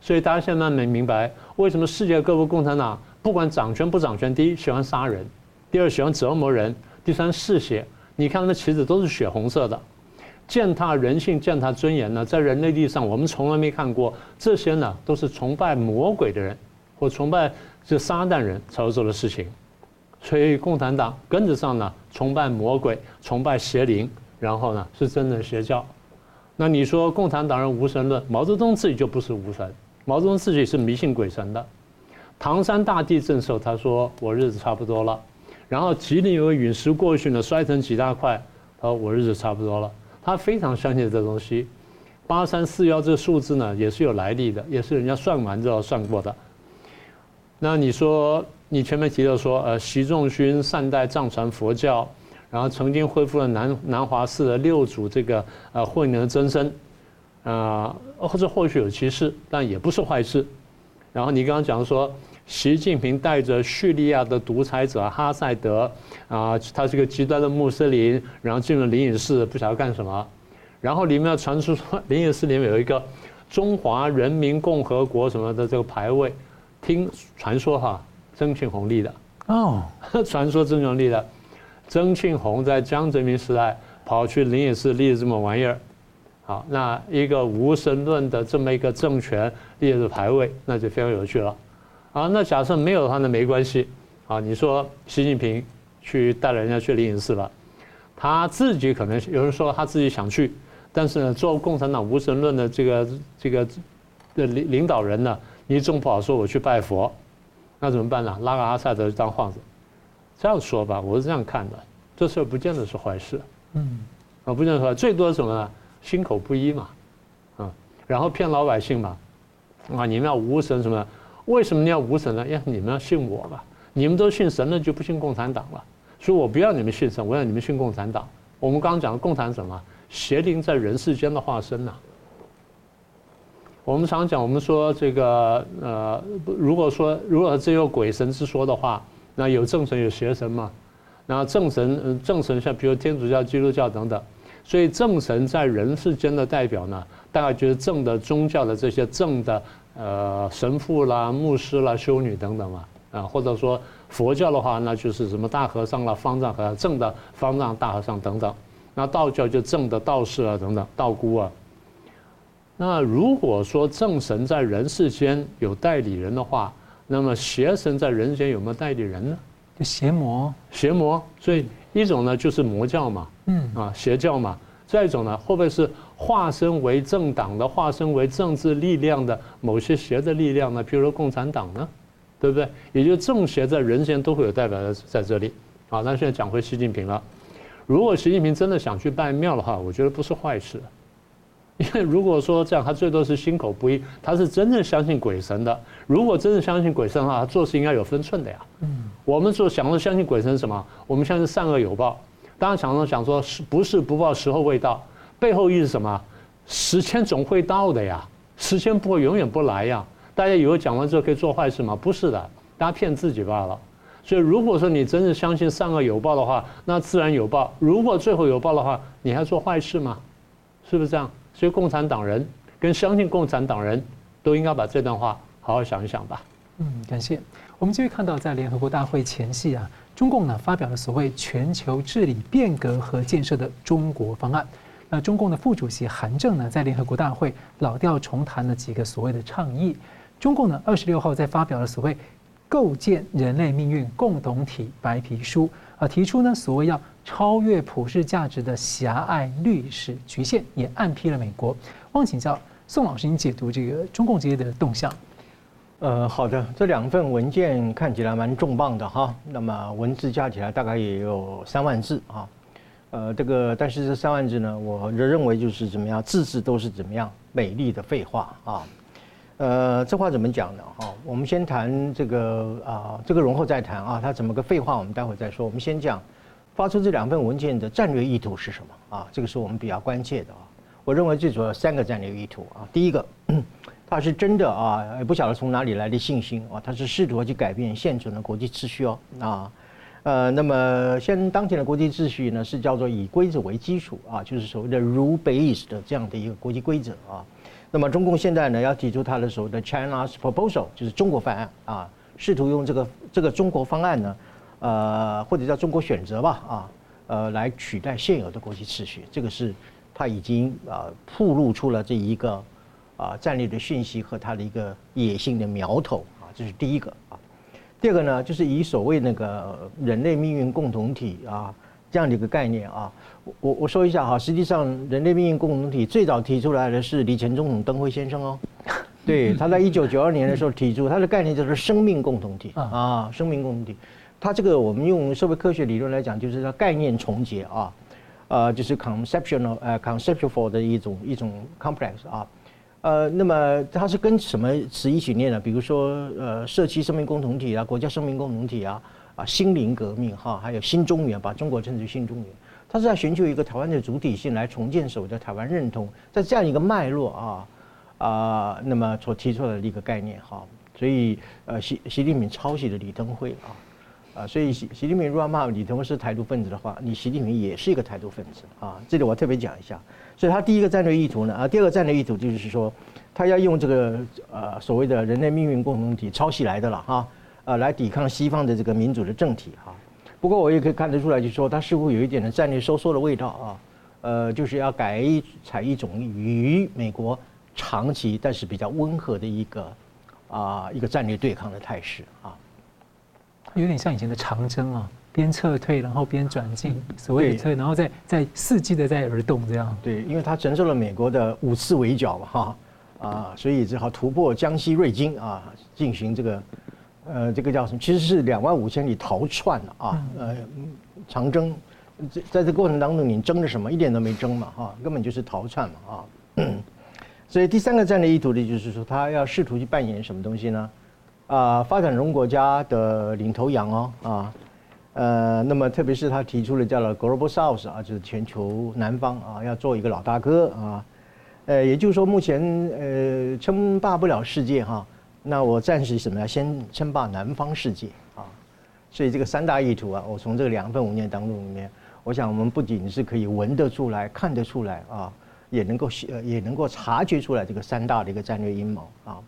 所以大家现在没明白，为什么世界各国共产党不管掌权不掌权，第一喜欢杀人，第二喜欢折磨人，第三嗜血，你看他们旗子都是血红色的。践踏人性、践踏尊严呢，在人类历史上，我们从来没看过这些呢，都是崇拜魔鬼的人或崇拜这撒旦人才会做的事情。所以共产党根子上呢，崇拜魔鬼、崇拜邪灵，然后呢是真的邪教。那你说共产党人无神论，毛泽东自己就不是无神，毛泽东自己是迷信鬼神的。唐山大地震时候，他说我日子差不多了，然后吉林有个陨石过去呢，摔成几大块，他说我日子差不多了。他非常相信这东西。八三四幺这个数字呢，也是有来历的，也是人家算完之后算过的。那你说，你前面提到说，呃，习仲勋善待藏传佛教，然后曾经恢复了南南华寺的六祖这个呃慧能真身，啊、呃，或者或许有其事，但也不是坏事。然后你刚刚讲说，习近平带着叙利亚的独裁者哈塞德，啊、呃，他是个极端的穆斯林，然后进了灵隐寺，不晓得干什么。然后里面传出说，灵隐寺里面有一个中华人民共和国什么的这个牌位，听传说哈，曾庆红立的哦，传说曾庆红立的，曾庆红在江泽民时代跑去灵隐寺立了这么玩意儿，好，那一个无神论的这么一个政权立的牌位，那就非常有趣了，啊，那假设没有的话那没关系，啊，你说习近平去带了人家去灵隐寺了，他自己可能有人说他自己想去。但是呢，做共产党无神论的这个这个的领领导人呢，你总不好说我去拜佛，那怎么办呢？拉个阿萨德当幌子，这样说吧，我是这样看的，这事儿不见得是坏事，嗯，啊，不见得说最多是什么呢？心口不一嘛，啊，然后骗老百姓嘛，啊，你们要无神什么？为什么你要无神呢？呀，你们要信我吧，你们都信神了，就不信共产党了，所以我不要你们信神，我要你们信共产党。我们刚刚讲的共产党什么？邪灵在人世间的化身呐、我们常讲，我们说这个呃，如果说如果只有鬼神之说的话，那有正神有邪神嘛？那正神，正神像比如天主教、基督教等等，所以正神在人世间的代表呢，大概就是正的宗教的这些正的呃神父啦、牧师啦、修女等等嘛啊，或者说佛教的话，那就是什么大和尚啦、方丈和尚，正的方丈、大和尚等等。那道教就正的道士啊，等等，道姑啊。那如果说正神在人世间有代理人的话，那么邪神在人间有没有代理人呢？就邪魔，邪魔。所以一种呢就是魔教嘛，嗯啊邪教嘛。再一种呢，会不会是化身为政党的、化身为政治力量的某些邪的力量呢？譬如说共产党呢，对不对？也就正邪在人间都会有代表在这里。好，那现在讲回习近平了。如果习近平真的想去拜庙的话，我觉得不是坏事，因为如果说这样，他最多是心口不一，他是真正相信鬼神的。如果真正相信鬼神的话，他做事应该有分寸的呀。嗯，我们说想说相信鬼神是什么？我们相信善恶有报。当然，想说想说是不是不报，时候未到，背后意思是什么？时间总会到的呀，时间不会永远不来呀。大家以为讲完之后可以做坏事吗？不是的，大家骗自己罢了。所以，如果说你真的相信善恶有报的话，那自然有报。如果最后有报的话，你还做坏事吗？是不是这样？所以，共产党人跟相信共产党人都应该把这段话好好想一想吧。嗯，感谢。我们继续看到，在联合国大会前夕啊，中共呢发表了所谓全球治理变革和建设的中国方案。那中共的副主席韩正呢，在联合国大会老调重弹了几个所谓的倡议。中共呢，二十六号在发表了所谓。构建人类命运共同体白皮书啊，提出呢所谓要超越普世价值的狭隘历史局限，也暗批了美国。望请教宋老师，您解读这个中共这些的动向？呃，好的，这两份文件看起来蛮重磅的哈，那么文字加起来大概也有三万字啊，呃，这个但是这三万字呢，我认为就是怎么样，字字都是怎么样美丽的废话啊。呃，这话怎么讲呢？哈，我们先谈这个啊，这个容后再谈啊。他怎么个废话，我们待会再说。我们先讲发出这两份文件的战略意图是什么啊？这个是我们比较关切的啊。我认为最主要三个战略意图啊。第一个，他是真的啊，不晓得从哪里来的信心啊，他是试图去改变现存的国际秩序哦啊。呃，那么现当前的国际秩序呢，是叫做以规则为基础啊，就是所谓的 rule-based 的这样的一个国际规则啊。那么中共现在呢，要提出他的所谓的 China's proposal，就是中国方案啊，试图用这个这个中国方案呢，呃，或者叫中国选择吧啊，呃，来取代现有的国际秩序。这个是他已经啊暴露出了这一个啊战略的讯息和他的一个野心的苗头啊，这是第一个。第二个呢，就是以所谓那个人类命运共同体啊。这样的一个概念啊，我我说一下哈，实际上人类命运共同体最早提出来的是李前总统登辉先生哦，对，他在一九九二年的时候提出他的概念就是生命共同体啊，生命共同体，他这个我们用社会科学理论来讲，就是叫概念重结啊，呃，就是 conceptual 呃 conceptual 的一种一种 complex 啊，呃，那么它是跟什么词一起念呢？比如说呃，社区生命共同体啊，国家生命共同体啊，啊，心灵革命哈，还有新中原，把中国称之为新中原，它是在寻求一个台湾的主体性来重建所谓的台湾认同，在这样一个脉络啊啊，那么所提出来的一个概念哈，所以呃，习习近平抄袭了李登辉啊。啊，所以习习近平如果骂李登辉是台独分子的话，你习近平也是一个台独分子啊。这里我特别讲一下。所以他第一个战略意图呢，啊，第二个战略意图就是说，他要用这个呃所谓的人类命运共同体抄袭来的了哈，呃，来抵抗西方的这个民主的政体哈。不过我也可以看得出来，就是说他似乎有一点的战略收缩的味道啊，呃，就是要改采一种与美国长期但是比较温和的一个啊一个战略对抗的态势啊。有点像以前的长征啊，边撤退然后边转进，所谓的撤，然后再再伺机的在而动这样。对，因为他承受了美国的五次围剿嘛，哈啊，所以只好突破江西瑞金啊，进行这个呃这个叫什么？其实是两万五千里逃窜啊，呃长征，在在这过程当中你争了什么？一点都没争嘛，哈，根本就是逃窜嘛，啊。所以第三个战略意图的就是说，他要试图去扮演什么东西呢？啊，发展中国家的领头羊哦，啊，呃，那么特别是他提出了叫做 Global South 啊，就是全球南方啊，要做一个老大哥啊，呃，也就是说目前呃称霸不了世界哈，那我暂时什么呀？先称霸南方世界啊，所以这个三大意图啊，我从这个两份文件当中里面，我想我们不仅是可以闻得出来、看得出来啊，也能够呃也能够察觉出来这个三大的一个战略阴谋啊。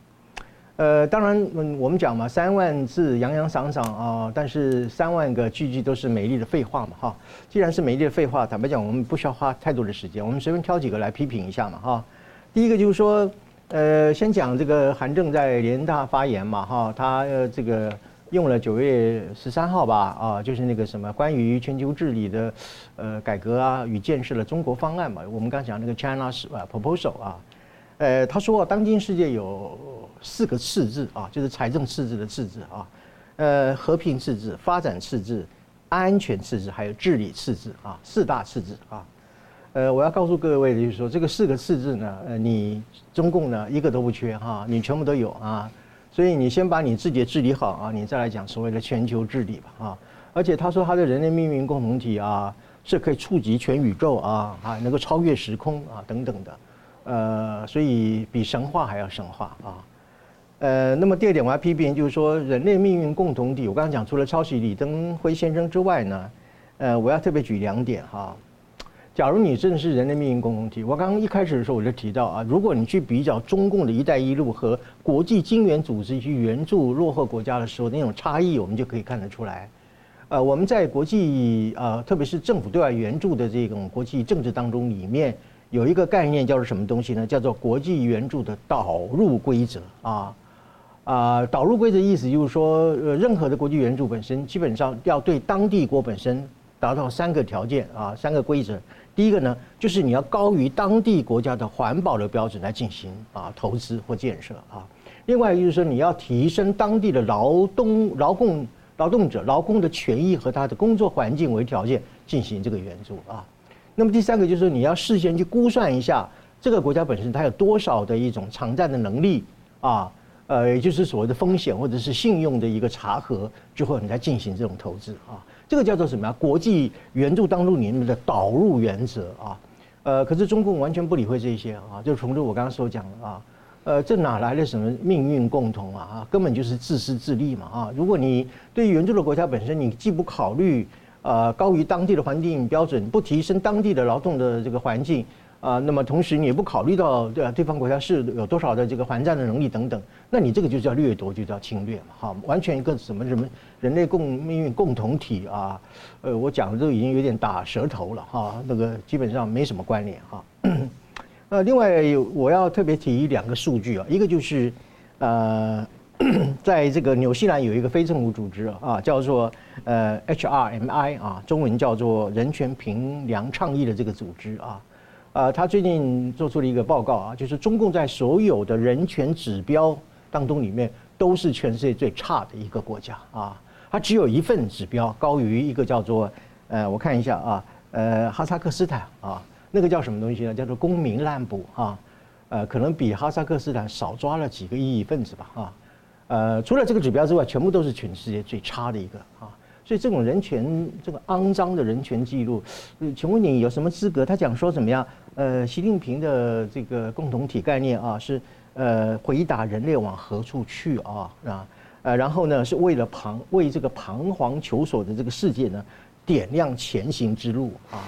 呃，当然，嗯，我们讲嘛，三万字洋洋洒洒啊，但是三万个句句都是美丽的废话嘛，哈。既然是美丽的废话，坦白讲，我们不需要花太多的时间，我们随便挑几个来批评一下嘛，哈。第一个就是说，呃，先讲这个韩正在联大发言嘛，哈，他呃这个用了九月十三号吧，啊，就是那个什么关于全球治理的呃改革啊与建设的中国方案嘛，我们刚讲那个 China's proposal 啊，呃，他说当今世界有。四个赤字啊，就是财政赤字的赤字啊，呃，和平赤字、发展赤字、安全赤字，还有治理赤字啊，四大赤字啊。呃，我要告诉各位的就是说，这个四个赤字呢，呃，你中共呢一个都不缺哈，你全部都有啊。所以你先把你自己治理好啊，你再来讲所谓的全球治理吧啊。而且他说他的人类命运共同体啊，是可以触及全宇宙啊，啊，能够超越时空啊等等的，呃，所以比神话还要神话啊。呃，那么第二点我要批评，就是说人类命运共同体，我刚刚讲除了抄袭李登辉先生之外呢，呃，我要特别举两点哈。假如你真的是人类命运共同体，我刚刚一开始的时候我就提到啊，如果你去比较中共的一带一路和国际金援组织去援助落后国家的时候那种差异，我们就可以看得出来。呃，我们在国际呃，特别是政府对外援助的这种国际政治当中，里面有一个概念叫做什么东西呢？叫做国际援助的导入规则啊。啊，导入规则意思就是说，呃，任何的国际援助本身基本上要对当地国本身达到三个条件啊，三个规则。第一个呢，就是你要高于当地国家的环保的标准来进行啊投资或建设啊。另外就是说，你要提升当地的劳动、劳动、劳动者、劳工的权益和他的工作环境为条件进行这个援助啊。那么第三个就是说，你要事先去估算一下这个国家本身它有多少的一种偿债的能力啊。呃，也就是所谓的风险或者是信用的一个查核之后，你再进行这种投资啊，这个叫做什么呀？国际援助当中里面的导入原则啊。呃，可是中共完全不理会这些啊，就从这我刚刚所讲的啊，呃，这哪来的什么命运共同啊？啊，根本就是自私自利嘛啊！如果你对于援助的国家本身，你既不考虑呃高于当地的环境标准，不提升当地的劳动的这个环境。啊，那么同时你也不考虑到对啊，对方国家是有多少的这个还债的能力等等，那你这个就叫掠夺，就叫侵略嘛，哈，完全一个什么什么人类共命运共同体啊，呃，我讲的都已经有点打舌头了哈，那个基本上没什么关联哈。呃，另外我要特别提两个数据啊，一个就是呃，在这个纽西兰有一个非政府组织啊，叫做呃 HRMI 啊，中文叫做人权评量倡议的这个组织啊。啊，他最近做出了一个报告啊，就是中共在所有的人权指标当中里面都是全世界最差的一个国家啊。它只有一份指标高于一个叫做呃，我看一下啊，呃，哈萨克斯坦啊，那个叫什么东西呢？叫做公民滥捕啊，呃，可能比哈萨克斯坦少抓了几个异议分子吧啊，呃，除了这个指标之外，全部都是全世界最差的一个啊。所以这种人权，这个肮脏的人权记录，请问你有什么资格？他讲说怎么样？呃，习近平的这个共同体概念啊，是呃回答人类往何处去啊啊呃，然后呢，是为了彷为这个彷徨求索的这个世界呢，点亮前行之路啊。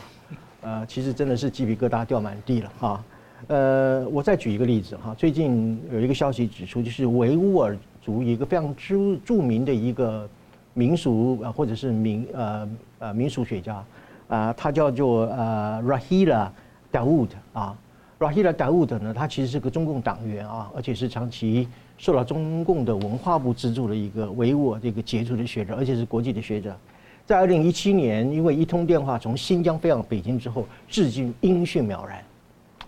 呃，其实真的是鸡皮疙瘩掉满地了啊。呃，我再举一个例子哈，最近有一个消息指出，就是维吾尔族一个非常著著名的一个。民俗啊，或者是民呃呃民俗学家啊，他叫做呃 Rahila Dawood 啊，Rahila Dawood 呢，他其实是个中共党员啊，而且是长期受到中共的文化部资助的一个维吾尔这个杰出的学者，而且是国际的学者。在二零一七年，因为一通电话从新疆飞往北京之后，至今音讯渺然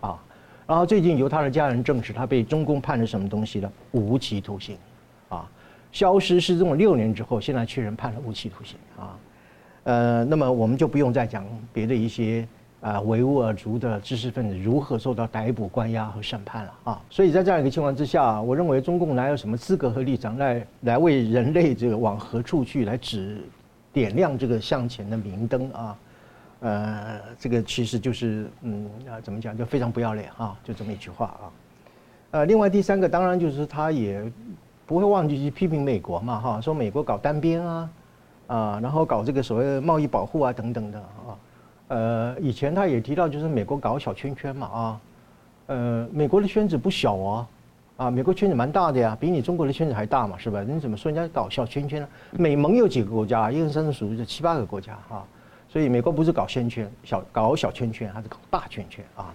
啊。然后最近由他的家人证实，他被中共判了什么东西呢？无期徒刑啊。消失失踪了六年之后，现在确认判了无期徒刑啊，呃，那么我们就不用再讲别的一些啊维吾尔族的知识分子如何受到逮捕、关押和审判了啊。所以在这样一个情况之下，我认为中共哪有什么资格和立场来来为人类这个往何处去来指点亮这个向前的明灯啊？呃，这个其实就是嗯啊，怎么讲就非常不要脸啊，就这么一句话啊。呃，另外第三个当然就是他也。不会忘记去批评美国嘛哈，说美国搞单边啊，啊，然后搞这个所谓的贸易保护啊等等的啊，呃，以前他也提到就是美国搞小圈圈嘛啊，呃，美国的圈子不小哦，啊，美国圈子蛮大的呀，比你中国的圈子还大嘛是吧？你怎么说人家搞小圈圈呢？美盟有几个国家？一二三四五六七七八个国家啊，所以美国不是搞圈圈小搞小圈圈，还是搞大圈圈啊。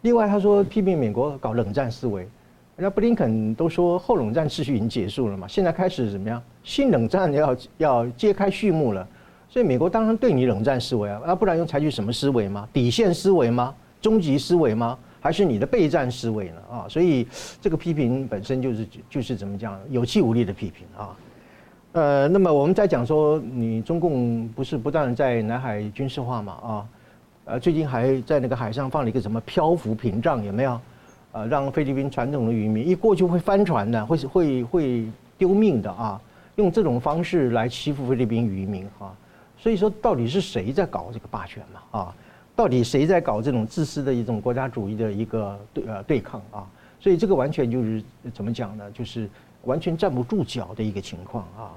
另外他说批评美国搞冷战思维。人家布林肯都说后冷战秩序已经结束了嘛，现在开始怎么样？新冷战要要揭开序幕了，所以美国当然对你冷战思维啊，那不然用采取什么思维吗？底线思维吗？终极思维吗？还是你的备战思维呢？啊，所以这个批评本身就是就是怎么讲，有气无力的批评啊。呃，那么我们在讲说，你中共不是不断在南海军事化嘛？啊，呃，最近还在那个海上放了一个什么漂浮屏障，有没有？呃，让菲律宾传统的渔民一过去会翻船的，会会会丢命的啊！用这种方式来欺负菲律宾渔民啊！所以说，到底是谁在搞这个霸权嘛？啊，到底谁在搞这种自私的一种国家主义的一个对呃对抗啊？所以这个完全就是怎么讲呢？就是完全站不住脚的一个情况啊！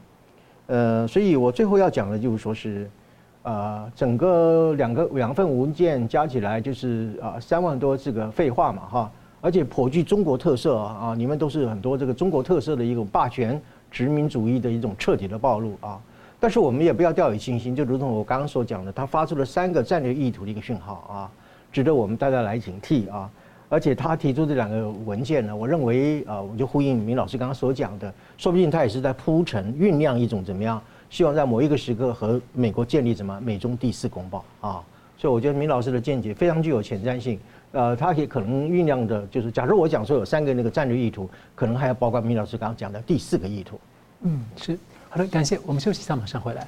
呃，所以我最后要讲的就是说是，呃，整个两个两份文件加起来就是啊三万多这个废话嘛哈。而且颇具中国特色啊！啊，你们都是很多这个中国特色的一种霸权殖民主义的一种彻底的暴露啊！但是我们也不要掉以轻心，就如同我刚刚所讲的，他发出了三个战略意图的一个讯号啊，值得我们大家来警惕啊！而且他提出这两个文件呢，我认为啊，我就呼应明老师刚刚所讲的，说不定他也是在铺陈酝酿一种怎么样，希望在某一个时刻和美国建立什么美中第四公报啊！所以我觉得明老师的见解非常具有前瞻性。呃，他也可能酝酿的，就是假如我讲说有三个那个战略意图，可能还要包括明老师刚刚讲的第四个意图。嗯，是好的，感谢。我们休息一下，马上回来。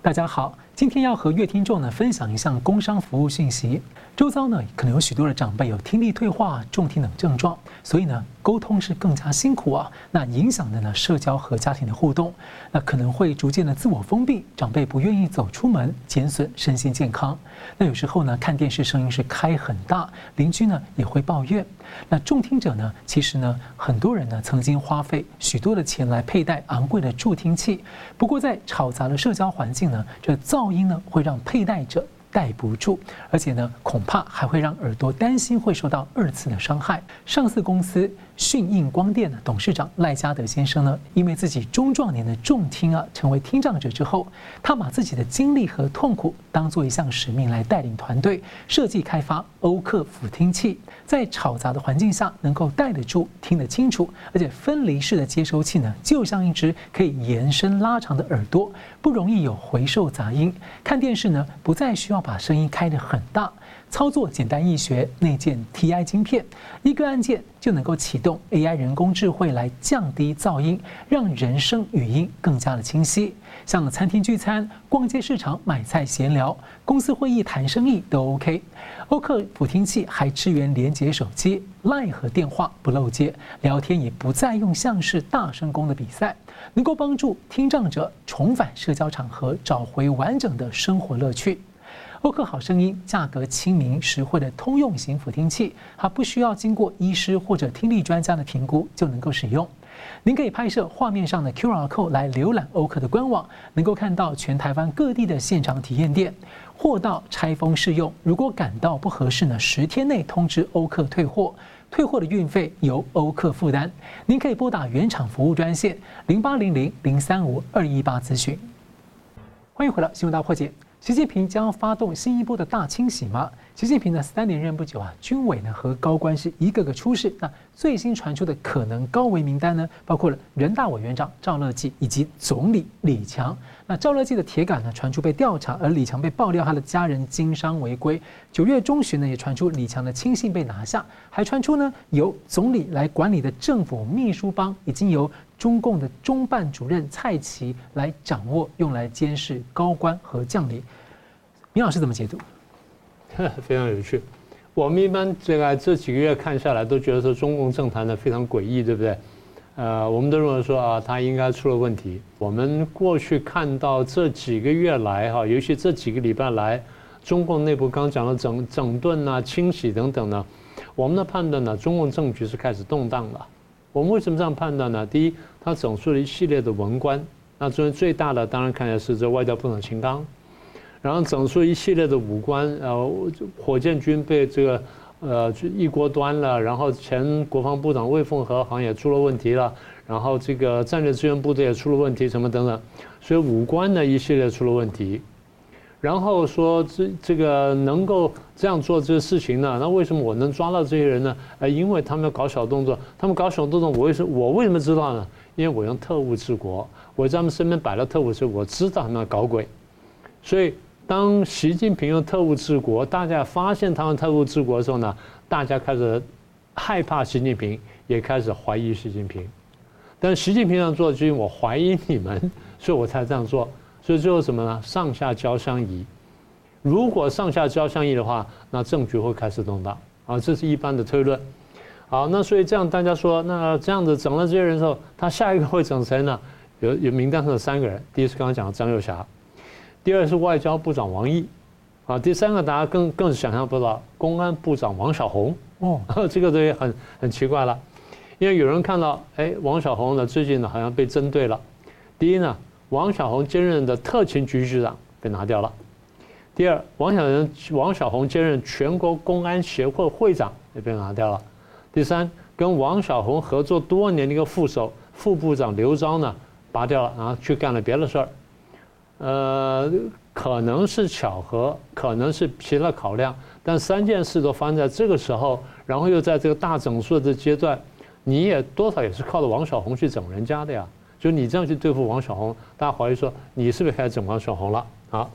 大家好，今天要和乐听众呢分享一项工商服务讯息。周遭呢可能有许多的长辈有听力退化、重听等症状，所以呢。沟通是更加辛苦啊，那影响的呢社交和家庭的互动，那可能会逐渐的自我封闭，长辈不愿意走出门，减损身心健康。那有时候呢看电视声音是开很大，邻居呢也会抱怨。那重听者呢，其实呢很多人呢曾经花费许多的钱来佩戴昂贵的助听器，不过在嘈杂的社交环境呢，这噪音呢会让佩戴者。戴不住，而且呢，恐怕还会让耳朵担心会受到二次的伤害。上市公司讯映光电的董事长赖家德先生呢，因为自己中壮年的重听啊，成为听障者之后，他把自己的经历和痛苦当做一项使命来带领团队设计开发欧克辅听器，在吵杂的环境下能够戴得住、听得清楚，而且分离式的接收器呢，就像一只可以延伸拉长的耳朵，不容易有回授杂音。看电视呢，不再需要。把声音开得很大，操作简单易学，内建 TI 晶片，一个按键就能够启动 AI 人工智慧来降低噪音，让人声语音更加的清晰。像餐厅聚餐、逛街市场买菜闲聊、公司会议谈生意都 OK。欧克辅听器还支援连接手机、Line 和电话不漏接，聊天也不再用像是大声公的比赛，能够帮助听障者重返社交场合，找回完整的生活乐趣。欧克好声音，价格亲民、实惠的通用型辅听器，它不需要经过医师或者听力专家的评估就能够使用。您可以拍摄画面上的 QR code 来浏览欧克的官网，能够看到全台湾各地的现场体验店，货到拆封试用。如果感到不合适呢，十天内通知欧克退货，退货的运费由欧克负担。您可以拨打原厂服务专线零八零零零三五二一八咨询。欢迎回到新闻大破解。习近平将发动新一波的大清洗吗？习近平呢三连任不久啊，军委呢和高官是一个个出事。那最新传出的可能高危名单呢，包括了人大委员长赵乐际以及总理李强。那赵乐际的铁杆呢传出被调查，而李强被爆料他的家人经商违规。九月中旬呢也传出李强的亲信被拿下，还传出呢由总理来管理的政府秘书帮已经由中共的中办主任蔡奇来掌握，用来监视高官和将领。明老师怎么解读？非常有趣。我们一般这个这几个月看下来，都觉得说中共政坛呢非常诡异，对不对？呃，我们都认为说啊，他应该出了问题。我们过去看到这几个月来哈，尤其这几个礼拜来，中共内部刚讲了整整顿啊、清洗等等呢，我们的判断呢，中共政局是开始动荡了。我们为什么这样判断呢？第一，他整出了一系列的文官，那中间最大的当然看起来是这外交部长秦刚。然后整出一系列的武官，呃，火箭军被这个呃一锅端了，然后前国防部长魏凤和好像也出了问题了，然后这个战略支援部队也出了问题，什么等等，所以武官呢一系列出了问题。然后说这这个能够这样做这个事情呢，那为什么我能抓到这些人呢？呃，因为他们要搞小动作，他们搞小动作，我为什么我为什么知道呢？因为我用特务治国，我在他们身边摆了特务，所以我知道他们要搞鬼，所以。当习近平用特务治国，大家发现他用特务治国的时候呢，大家开始害怕习近平，也开始怀疑习近平。但习近平这样做，就是我怀疑你们，所以我才这样做。所以最后什么呢？上下交相宜。如果上下交相宜的话，那政局会开始动荡啊，这是一般的推论。好，那所以这样大家说，那这样子整了这些人之后，他下一个会整谁呢？有有名单上的三个人，第一是刚刚讲的张幼霞。第二是外交部长王毅，啊，第三个大家更更是想象不到，公安部长王小红哦，这个东西很很奇怪了，因为有人看到，哎，王小红呢最近呢好像被针对了。第一呢，王小红兼任的特勤局局长被拿掉了；第二，王小人王小红兼任全国公安协会会长也被拿掉了；第三，跟王小红合作多年的一个副手副部长刘钊呢拔掉了，然后去干了别的事儿。呃，可能是巧合，可能是其他考量，但三件事都发生在这个时候，然后又在这个大整肃的阶段，你也多少也是靠着王小红去整人家的呀。就你这样去对付王小红，大家怀疑说你是不是开始整王小红了？好，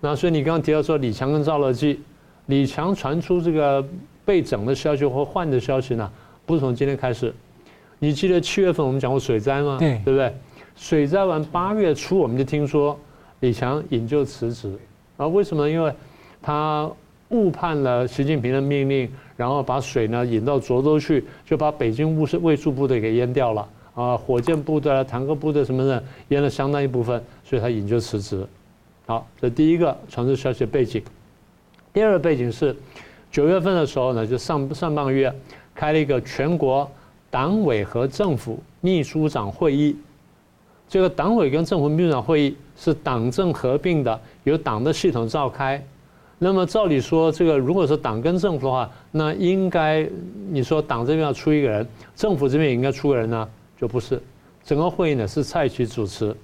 那所以你刚刚提到说李强跟赵乐际，李强传出这个被整的消息或换的消息呢，不是从今天开始。你记得七月份我们讲过水灾吗？对，对不对？水灾完八月初我们就听说。李强引咎辞职，啊，为什么？因为他误判了习近平的命令，然后把水呢引到涿州去，就把北京卫戍卫戍部队给淹掉了啊，火箭部队、坦克部队什么的淹了相当一部分，所以他引咎辞职。好，这第一个传出消息的背景。第二个背景是九月份的时候呢，就上上半个月开了一个全国党委和政府秘书长会议。这个党委跟政府秘书长会议是党政合并的，由党的系统召开。那么照理说，这个如果是党跟政府的话，那应该你说党这边要出一个人，政府这边也应该出个人呢？就不是，整个会议呢是蔡奇主持，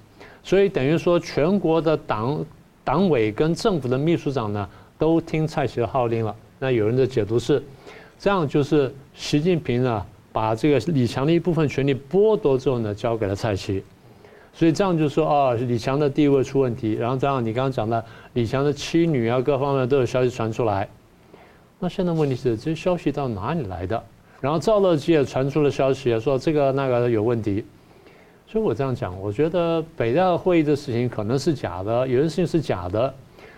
所以等于说全国的党党委跟政府的秘书长呢都听蔡奇的号令了。那有人的解读是，这样就是习近平呢把这个李强的一部分权力剥夺之后呢交给了蔡奇。所以这样就说啊，李强的地位出问题，然后这样你刚刚讲的李强的妻女啊，各方面都有消息传出来。那现在问题是，这些消息到哪里来的？然后赵乐际也传出了消息，说这个那个有问题。所以我这样讲，我觉得北戴会议的事情可能是假的，有些事情是假的，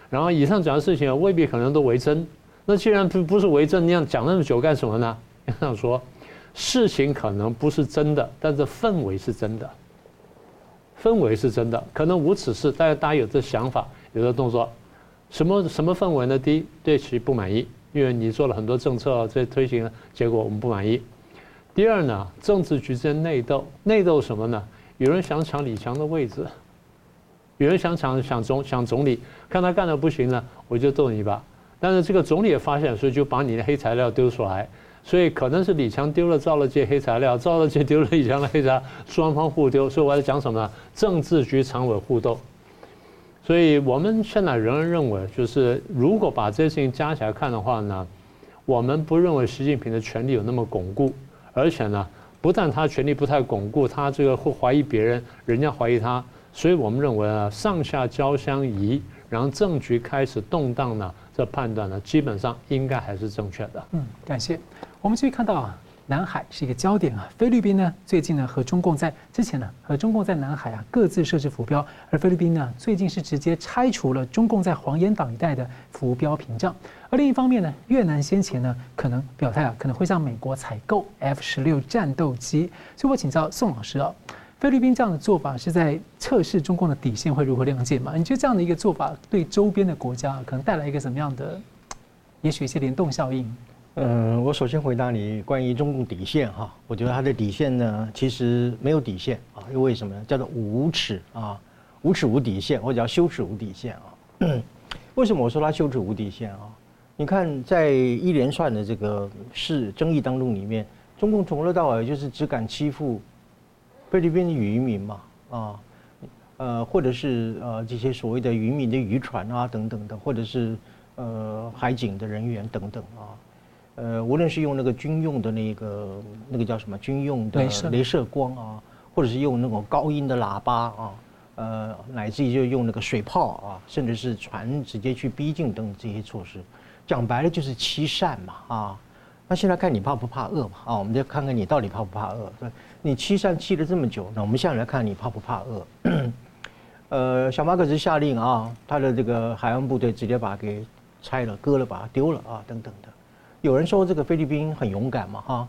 然后以上讲的事情未必可能都为真。那既然不不是为政，你想讲那么久干什么呢？你想说事情可能不是真的，但是氛围是真的，氛围是真的，可能无此事，但是大家有这想法，有这动作，什么什么氛围呢？第一，对其不满意，因为你做了很多政策，这推行，结果我们不满意。第二呢，政治局之间内斗，内斗什么呢？有人想抢李强的位置，有人想抢抢总想总理，看他干的不行了，我就斗你一把。但是这个总理也发现，所以就把你的黑材料丢出来，所以可能是李强丢了赵乐际黑材料，赵乐际丢了李强的黑材料，双方互丢。所以我在讲什么呢？政治局常委互斗。所以我们现在仍然认为，就是如果把这些事情加起来看的话呢，我们不认为习近平的权力有那么巩固，而且呢。不但他权力不太巩固，他这个会怀疑别人，人家怀疑他，所以我们认为啊，上下交相宜，然后政局开始动荡呢，这判断呢，基本上应该还是正确的。嗯，感谢。我们继续看到啊。南海是一个焦点啊，菲律宾呢最近呢和中共在之前呢和中共在南海啊各自设置浮标，而菲律宾呢最近是直接拆除了中共在黄岩岛一带的浮标屏障，而另一方面呢越南先前呢可能表态啊可能会向美国采购 F 十六战斗机，所以我请教宋老师啊，菲律宾这样的做法是在测试中共的底线会如何亮剑吗？你觉得这样的一个做法对周边的国家可能带来一个什么样的，也许一些联动效应？嗯，我首先回答你关于中共底线哈，我觉得它的底线呢，其实没有底线啊，因为什么呢？叫做无耻啊，无耻无底线，或者叫羞耻无底线啊。为什么我说它羞耻无底线啊？你看，在一连串的这个事争议当中里面，中共从头到尾就是只敢欺负菲律宾的渔民嘛啊，呃，或者是呃这些所谓的渔民的渔船啊等等的，或者是呃海警的人员等等啊。呃，无论是用那个军用的那个那个叫什么军用的镭射光啊，或者是用那种高音的喇叭啊，呃，乃至于就用那个水炮啊，甚至是船直接去逼近等这些措施，讲白了就是欺善嘛啊。那现在看你怕不怕饿嘛啊？我们就看看你到底怕不怕饿。对，你欺善欺了这么久，那我们现在来看你怕不怕饿。呃，小马可是下令啊，他的这个海岸部队直接把给拆了、割了、把它丢了啊，等等的。有人说这个菲律宾很勇敢嘛，哈，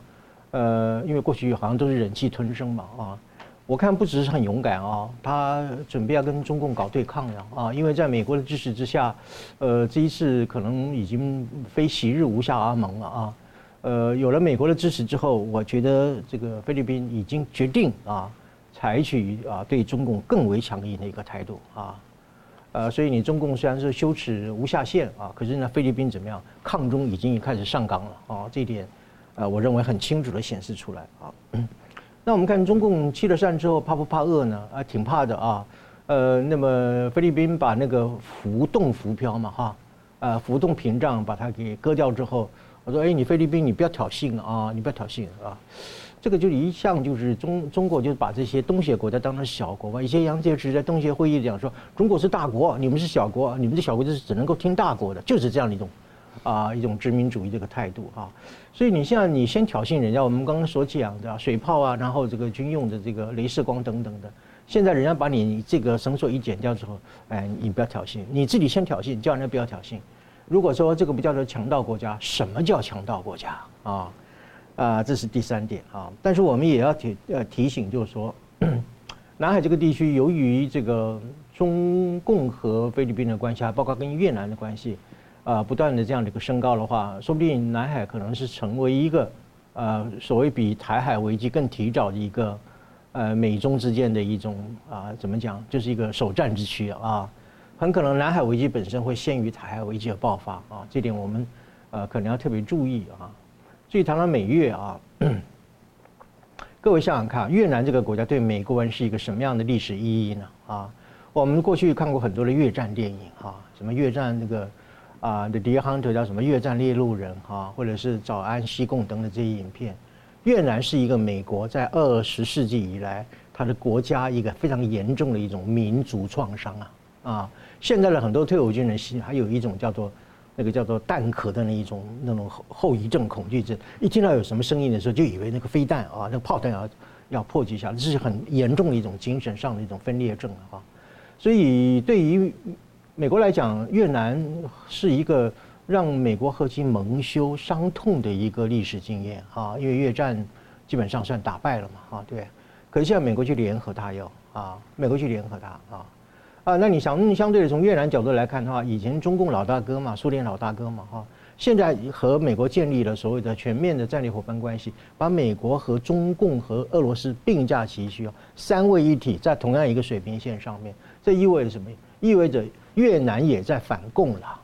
呃，因为过去好像都是忍气吞声嘛，啊，我看不只是很勇敢啊，他准备要跟中共搞对抗了啊，因为在美国的支持之下，呃，这一次可能已经非昔日无下阿蒙了啊，呃，有了美国的支持之后，我觉得这个菲律宾已经决定啊，采取啊对中共更为强硬的一个态度啊。呃，所以你中共虽然是羞耻无下限啊，可是呢，菲律宾怎么样？抗中已经开始上纲了啊，这一点，呃，我认为很清楚的显示出来啊。那我们看中共弃了善之后，怕不怕饿呢？啊，挺怕的啊。呃，那么菲律宾把那个浮动浮漂嘛，哈，呃，浮动屏障把它给割掉之后，我说，哎，你菲律宾，你不要挑衅啊，你不要挑衅啊。这个就一向就是中中国就是把这些东协国家当成小国嘛。以前杨洁篪在东协会议讲说，中国是大国，你们是小国，你们的小国就是只能够听大国的，就是这样的一种啊一种殖民主义这个态度啊。所以你像你先挑衅人家，我们刚刚所讲的水炮啊，然后这个军用的这个镭射光等等的，现在人家把你这个绳索一剪掉之后，哎，你不要挑衅，你自己先挑衅，叫人家不要挑衅。如果说这个不叫做强盗国家，什么叫强盗国家啊？啊，这是第三点啊。但是我们也要提呃提醒，就是说，南海这个地区，由于这个中共和菲律宾的关系，还包括跟越南的关系，啊，不断的这样的一个升高的话，说不定南海可能是成为一个呃所谓比台海危机更提早的一个呃美中之间的一种啊怎么讲，就是一个首战之区啊。很可能南海危机本身会先于台海危机的爆发啊，这点我们呃可能要特别注意啊。至于谈到美越啊，各位想想看，越南这个国家对美国人是一个什么样的历史意义呢？啊，我们过去看过很多的越战电影哈，什么越战那个啊的《The Deer Hunter》叫什么越战猎鹿人哈，或者是早安西贡等等这些影片。越南是一个美国在二十世纪以来，它的国家一个非常严重的一种民族创伤啊啊！现在的很多退伍军人心，还有一种叫做那个叫做弹壳的那一种那种后后遗症恐惧症，一听到有什么声音的时候，就以为那个飞弹啊，那炮弹要要破击下来，这是很严重的一种精神上的一种分裂症啊。所以对于美国来讲，越南是一个让美国后期蒙羞伤痛的一个历史经验啊，因为越战基本上算打败了嘛，啊，对。可是现在美国去联合他哟，啊，美国去联合他啊。啊，那你想，相对的从越南角度来看的话，以前中共老大哥嘛，苏联老大哥嘛，哈，现在和美国建立了所谓的全面的战略伙伴关系，把美国和中共和俄罗斯并驾齐驱，三位一体在同样一个水平线上面，这意味着什么？意味着越南也在反共了，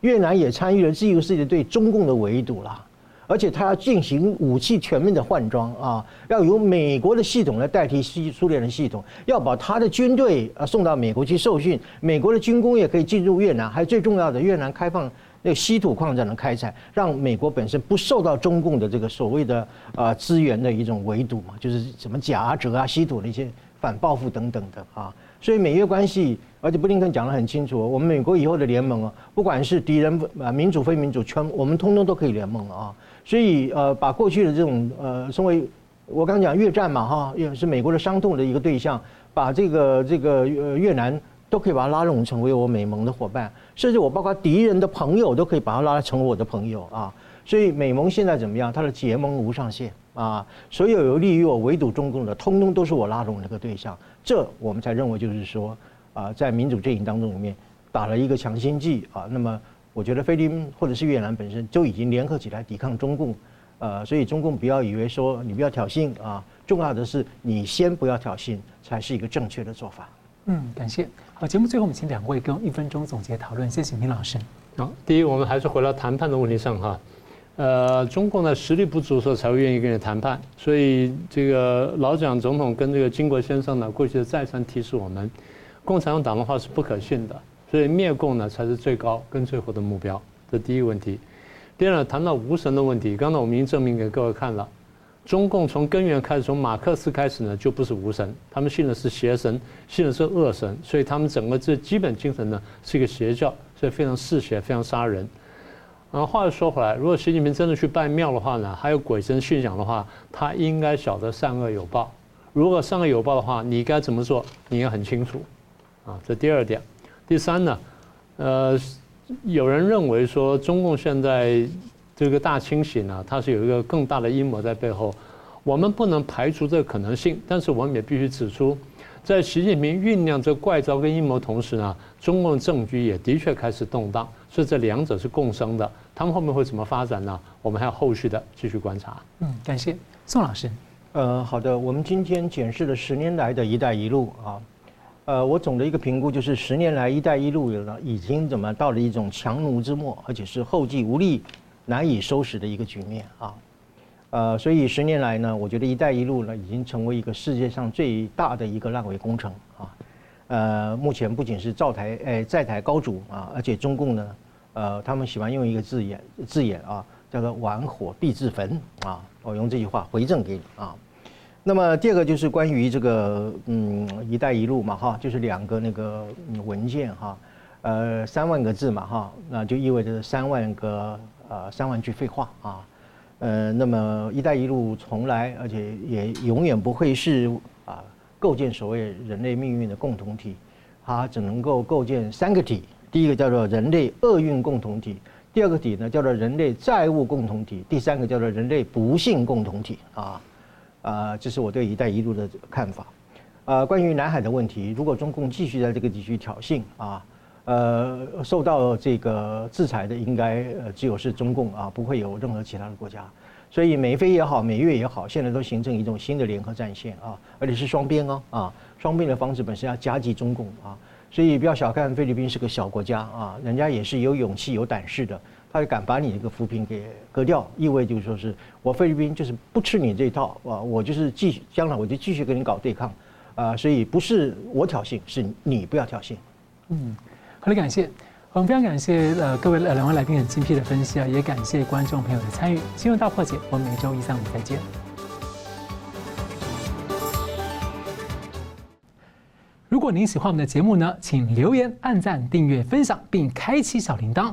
越南也参与了自由世界对中共的围堵了。而且他要进行武器全面的换装啊，要由美国的系统来代替西苏联的系统，要把他的军队啊送到美国去受训，美国的军工也可以进入越南，还有最重要的，越南开放那稀土矿产的开采，让美国本身不受到中共的这个所谓的啊资源的一种围堵嘛，就是什么镓、鍺啊、稀土的一些反报复等等的啊。所以美越关系，而且布林肯讲得很清楚，我们美国以后的联盟啊，不管是敌人啊民主非民主，全我们通通都可以联盟啊。所以，呃，把过去的这种，呃，称为我刚讲越战嘛，哈，也是美国的伤痛的一个对象，把这个这个呃越南都可以把它拉拢成为我美盟的伙伴，甚至我包括敌人的朋友都可以把它拉成为我的朋友啊。所以美盟现在怎么样？它的结盟无上限啊，所有有利于我围堵中共的，通通都是我拉拢那个对象。这我们才认为就是说，啊，在民主阵营当中里面打了一个强心剂啊。那么。我觉得菲律宾或者是越南本身就已经联合起来抵抗中共，呃，所以中共不要以为说你不要挑衅啊，重要的是你先不要挑衅，才是一个正确的做法。嗯，感谢。好，节目最后我们请两位跟一分钟总结讨论，谢谢明老师。好，第一，我们还是回到谈判的问题上哈，呃，中共的实力不足的时候才会愿意跟你谈判，所以这个老蒋总统跟这个金国先生呢，过去的再三提示我们，共产党的话是不可信的。所以灭共呢才是最高跟最后的目标，这第一个问题。第二呢，谈到无神的问题，刚才我们已经证明给各位看了，中共从根源开始，从马克思开始呢就不是无神，他们信的是邪神，信的是恶神，所以他们整个这基本精神呢是一个邪教，所以非常嗜血，非常杀人。然后话又说回来，如果习近平真的去拜庙的话呢，还有鬼神信仰的话，他应该晓得善恶有报。如果善恶有报的话，你该怎么做，你也很清楚。啊，这第二点。第三呢，呃，有人认为说中共现在这个大清洗呢，它是有一个更大的阴谋在背后。我们不能排除这个可能性，但是我们也必须指出，在习近平酝酿这怪招跟阴谋同时呢，中共政局也的确开始动荡，所以这两者是共生的。他们后面会怎么发展呢？我们还有后续的继续观察。嗯，感谢宋老师。呃，好的，我们今天检视了十年来的一带一路啊。呃，我总的一个评估就是，十年来“一带一路”呢，已经怎么到了一种强弩之末，而且是后继无力、难以收拾的一个局面啊。呃，所以十年来呢，我觉得“一带一路”呢，已经成为一个世界上最大的一个烂尾工程啊。呃，目前不仅是造台诶在台高筑啊，而且中共呢，呃，他们喜欢用一个字眼字眼啊，叫做“玩火必自焚”啊。我用这句话回赠给你啊。那么第二个就是关于这个嗯“一带一路”嘛哈，就是两个那个文件哈，呃三万个字嘛哈，那就意味着三万个呃三万句废话啊，呃那么“一带一路”从来而且也永远不会是啊构建所谓人类命运的共同体，它只能够构建三个体，第一个叫做人类厄运共同体，第二个体呢叫做人类债务共同体，第三个叫做人类不幸共同体啊。啊，这是我对“一带一路”的看法。啊，关于南海的问题，如果中共继续在这个地区挑衅啊，呃，受到这个制裁的应该呃只有是中共啊，不会有任何其他的国家。所以美菲也好，美越也好，现在都形成一种新的联合战线啊，而且是双边哦啊，双边的方式本身要夹击中共啊，所以不要小看菲律宾是个小国家啊，人家也是有勇气、有胆识的。他敢把你这个扶贫给割掉，意味就是说是我菲律宾就是不吃你这一套啊，我就是继续将来我就继续跟你搞对抗，啊，所以不是我挑衅，是你不要挑衅。嗯，好的，感谢，我们非常感谢呃各位呃两位来宾很精辟的分析啊，也感谢观众朋友的参与。新闻大破解，我们每周一三五再见。如果您喜欢我们的节目呢，请留言、按赞、订阅、分享，并开启小铃铛。